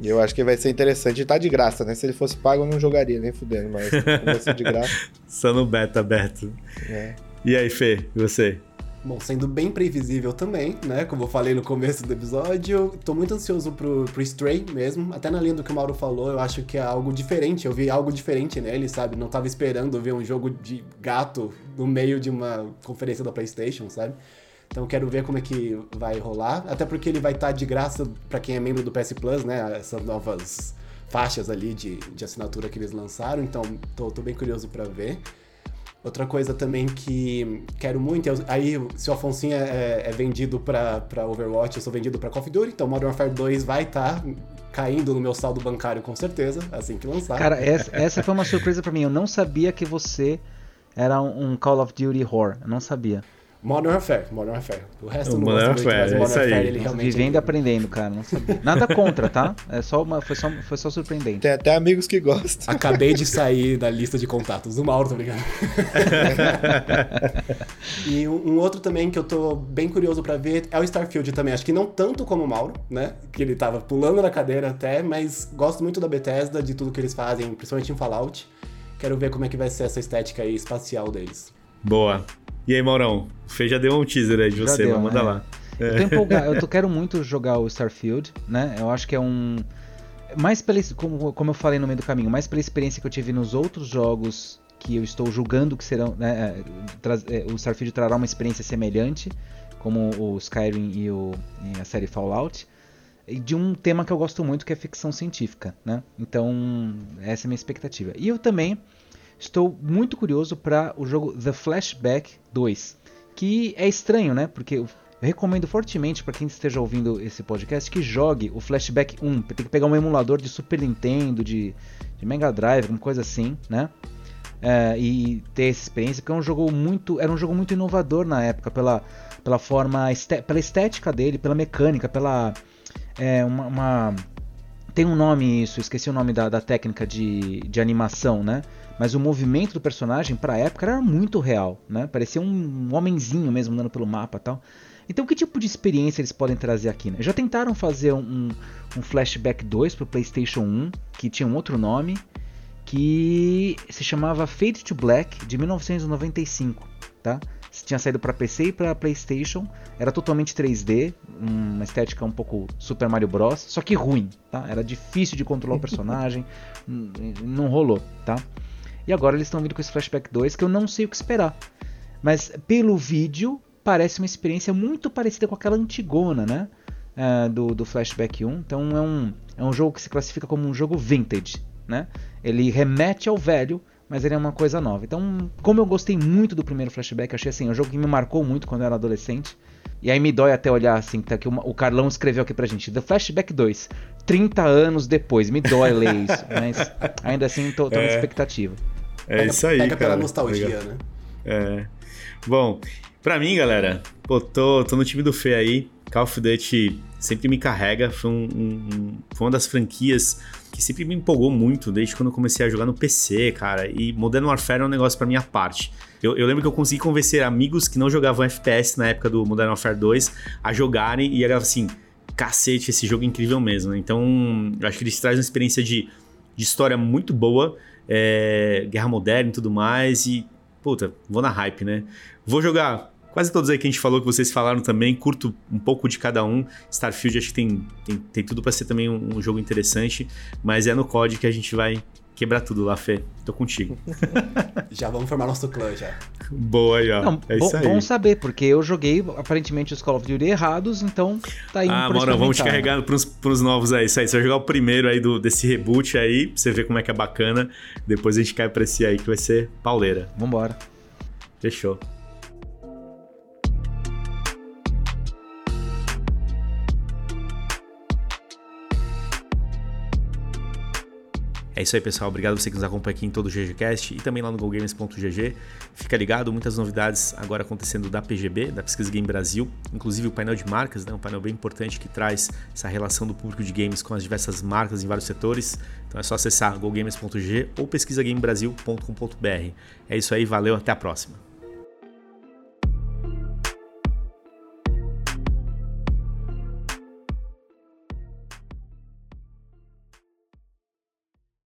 E eu acho que vai ser interessante. E tá de graça, né? Se ele fosse pago, eu não jogaria, nem fudendo, mas vai ser de graça. [LAUGHS] Só no beta aberto. É. E aí, Fê, e você? Bom, sendo bem previsível também, né? Como eu falei no começo do episódio, tô muito ansioso pro, pro Stray mesmo. Até na linha do que o Mauro falou, eu acho que é algo diferente. Eu vi algo diferente nele, sabe? Não tava esperando ver um jogo de gato no meio de uma conferência da PlayStation, sabe? Então quero ver como é que vai rolar. Até porque ele vai estar tá de graça para quem é membro do PS Plus, né? Essas novas faixas ali de, de assinatura que eles lançaram. Então tô, tô bem curioso para ver. Outra coisa também que quero muito, é, aí se o Afonso é, é, vendido pra, pra Overwatch, eu sou vendido pra Call of Duty, então Modern Warfare 2 vai estar tá caindo no meu saldo bancário com certeza, assim que lançar. Cara, essa, essa foi uma surpresa para mim, eu não sabia que você era um Call of Duty horror, eu não sabia. Modern Warfare, Modern Warfare. O resto O não Modern gosto muito, mas Warfare, o Modern isso aí. Warfare ele realmente... Vivendo e aprendendo, cara. Não sabia. Nada contra, tá? É só uma, foi, só, foi só surpreendente. Tem até amigos que gostam. Acabei de sair da lista de contatos do Mauro, tô ligado? [LAUGHS] e um um outro também que eu tô bem curioso pra ver é o Starfield também. Acho que não tanto como o Mauro, né? Que ele tava pulando na cadeira até, mas gosto muito da Bethesda, de tudo que eles fazem, principalmente em Fallout. Quero ver como é que vai ser essa estética aí espacial deles. Boa. E aí, Maurão? O Fê já deu um teaser aí de Já você, deu, mas manda né? lá. Eu tô empolgado, eu tô, quero muito jogar o Starfield, né? Eu acho que é um. Mais pela, como, como eu falei no meio do caminho, mais pela experiência que eu tive nos outros jogos que eu estou julgando que serão. Né, é, traz- é, o Starfield trará uma experiência semelhante, como o Skyrim e, o, e a série Fallout. E de um tema que eu gosto muito, que é ficção científica, né? Então, essa é a minha expectativa. E eu também estou muito curioso para o jogo The Flashback 2, que é estranho, né? Porque eu recomendo fortemente para quem esteja ouvindo esse podcast que jogue o Flashback 1. Tem que pegar um emulador de Super Nintendo, de, de Mega Drive, alguma coisa assim, né? É, e ter essa experiência, porque é um jogo muito, era um jogo muito inovador na época pela, pela forma, pela estética dele, pela mecânica, pela é, uma, uma- tem um nome isso, esqueci o nome da, da técnica de, de animação, né? Mas o movimento do personagem pra época era muito real, né? Parecia um homenzinho mesmo andando pelo mapa tal. Então que tipo de experiência eles podem trazer aqui, né? Já tentaram fazer um, um, Flashback 2 pro PlayStation 1, que tinha um outro nome, que se chamava Fade to Black, de 1995, tá? Tinha saído para PC e para PlayStation, era totalmente 3D, uma estética um pouco Super Mario Bros, só que ruim, tá? Era difícil de controlar o personagem, [LAUGHS] não rolou, tá? E agora eles estão vindo com esse Flashback 2 que eu não sei o que esperar. Mas pelo vídeo, parece uma experiência muito parecida com aquela antigona, né? Ah, do, do Flashback 1. Então é um, é um jogo que se classifica como um jogo vintage, né? Ele remete ao velho, mas ele é uma coisa nova. Então, como eu gostei muito do primeiro Flashback, achei assim, um jogo que me marcou muito quando eu era adolescente. E aí me dói até olhar assim, tá que o, Carlão escreveu aqui pra gente, The Flashback 2, 30 anos depois, me dói ler isso, [LAUGHS] mas ainda assim tô, tô na É. expectativa. É Pega- isso aí, Pega cara. pela nostalgia, Legal. né? É. Bom, pra mim, galera, pô, tô, tô no time do Fê aí. Call of Duty sempre me carrega. Foi, um- um- foi uma das franquias que sempre me empolgou muito desde quando eu comecei a jogar no PC, cara. E Modern Warfare é um negócio pra minha parte. Eu, eu lembro que eu consegui convencer amigos que não jogavam FPS na época do Modern Warfare 2 a jogarem e era assim, cacete, esse jogo é incrível mesmo. Então, eu acho que eles trazem uma experiência de, de história muito boa, é, guerra moderna e tudo mais. E, puta, vou na hype, né? Vou jogar quase todos aí que a gente falou, que vocês falaram também. Curto um pouco de cada um. Starfield acho que tem, tem, tem tudo pra ser também um, um jogo interessante. Mas é no COD que a gente vai quebrar tudo lá, Fê. Tô contigo. [LAUGHS] Já vamos formar nosso clã já. Boa aí, ó. Não, é bom, isso aí. bom saber, porque eu joguei aparentemente os Call of Duty errados, então tá indo Ah, Mauro, vamos te carregar pros, pros novos aí. Isso aí, você vai jogar o primeiro aí do, desse reboot aí, pra você ver como é que é bacana. Depois a gente cai pra esse aí que vai ser pauleira. Vambora. Fechou. É isso aí, pessoal. Obrigado você que nos acompanha aqui em todo o GGCast e também lá no GoGames.gg. Fica ligado, muitas novidades agora acontecendo da PGB, da Pesquisa Game Brasil, inclusive o painel de marcas, né? um painel bem importante que traz essa relação do público de games com as diversas marcas em vários setores. Então é só acessar gogames.gg ou pesquisagamebrasil.com.br. É isso aí, valeu, até a próxima.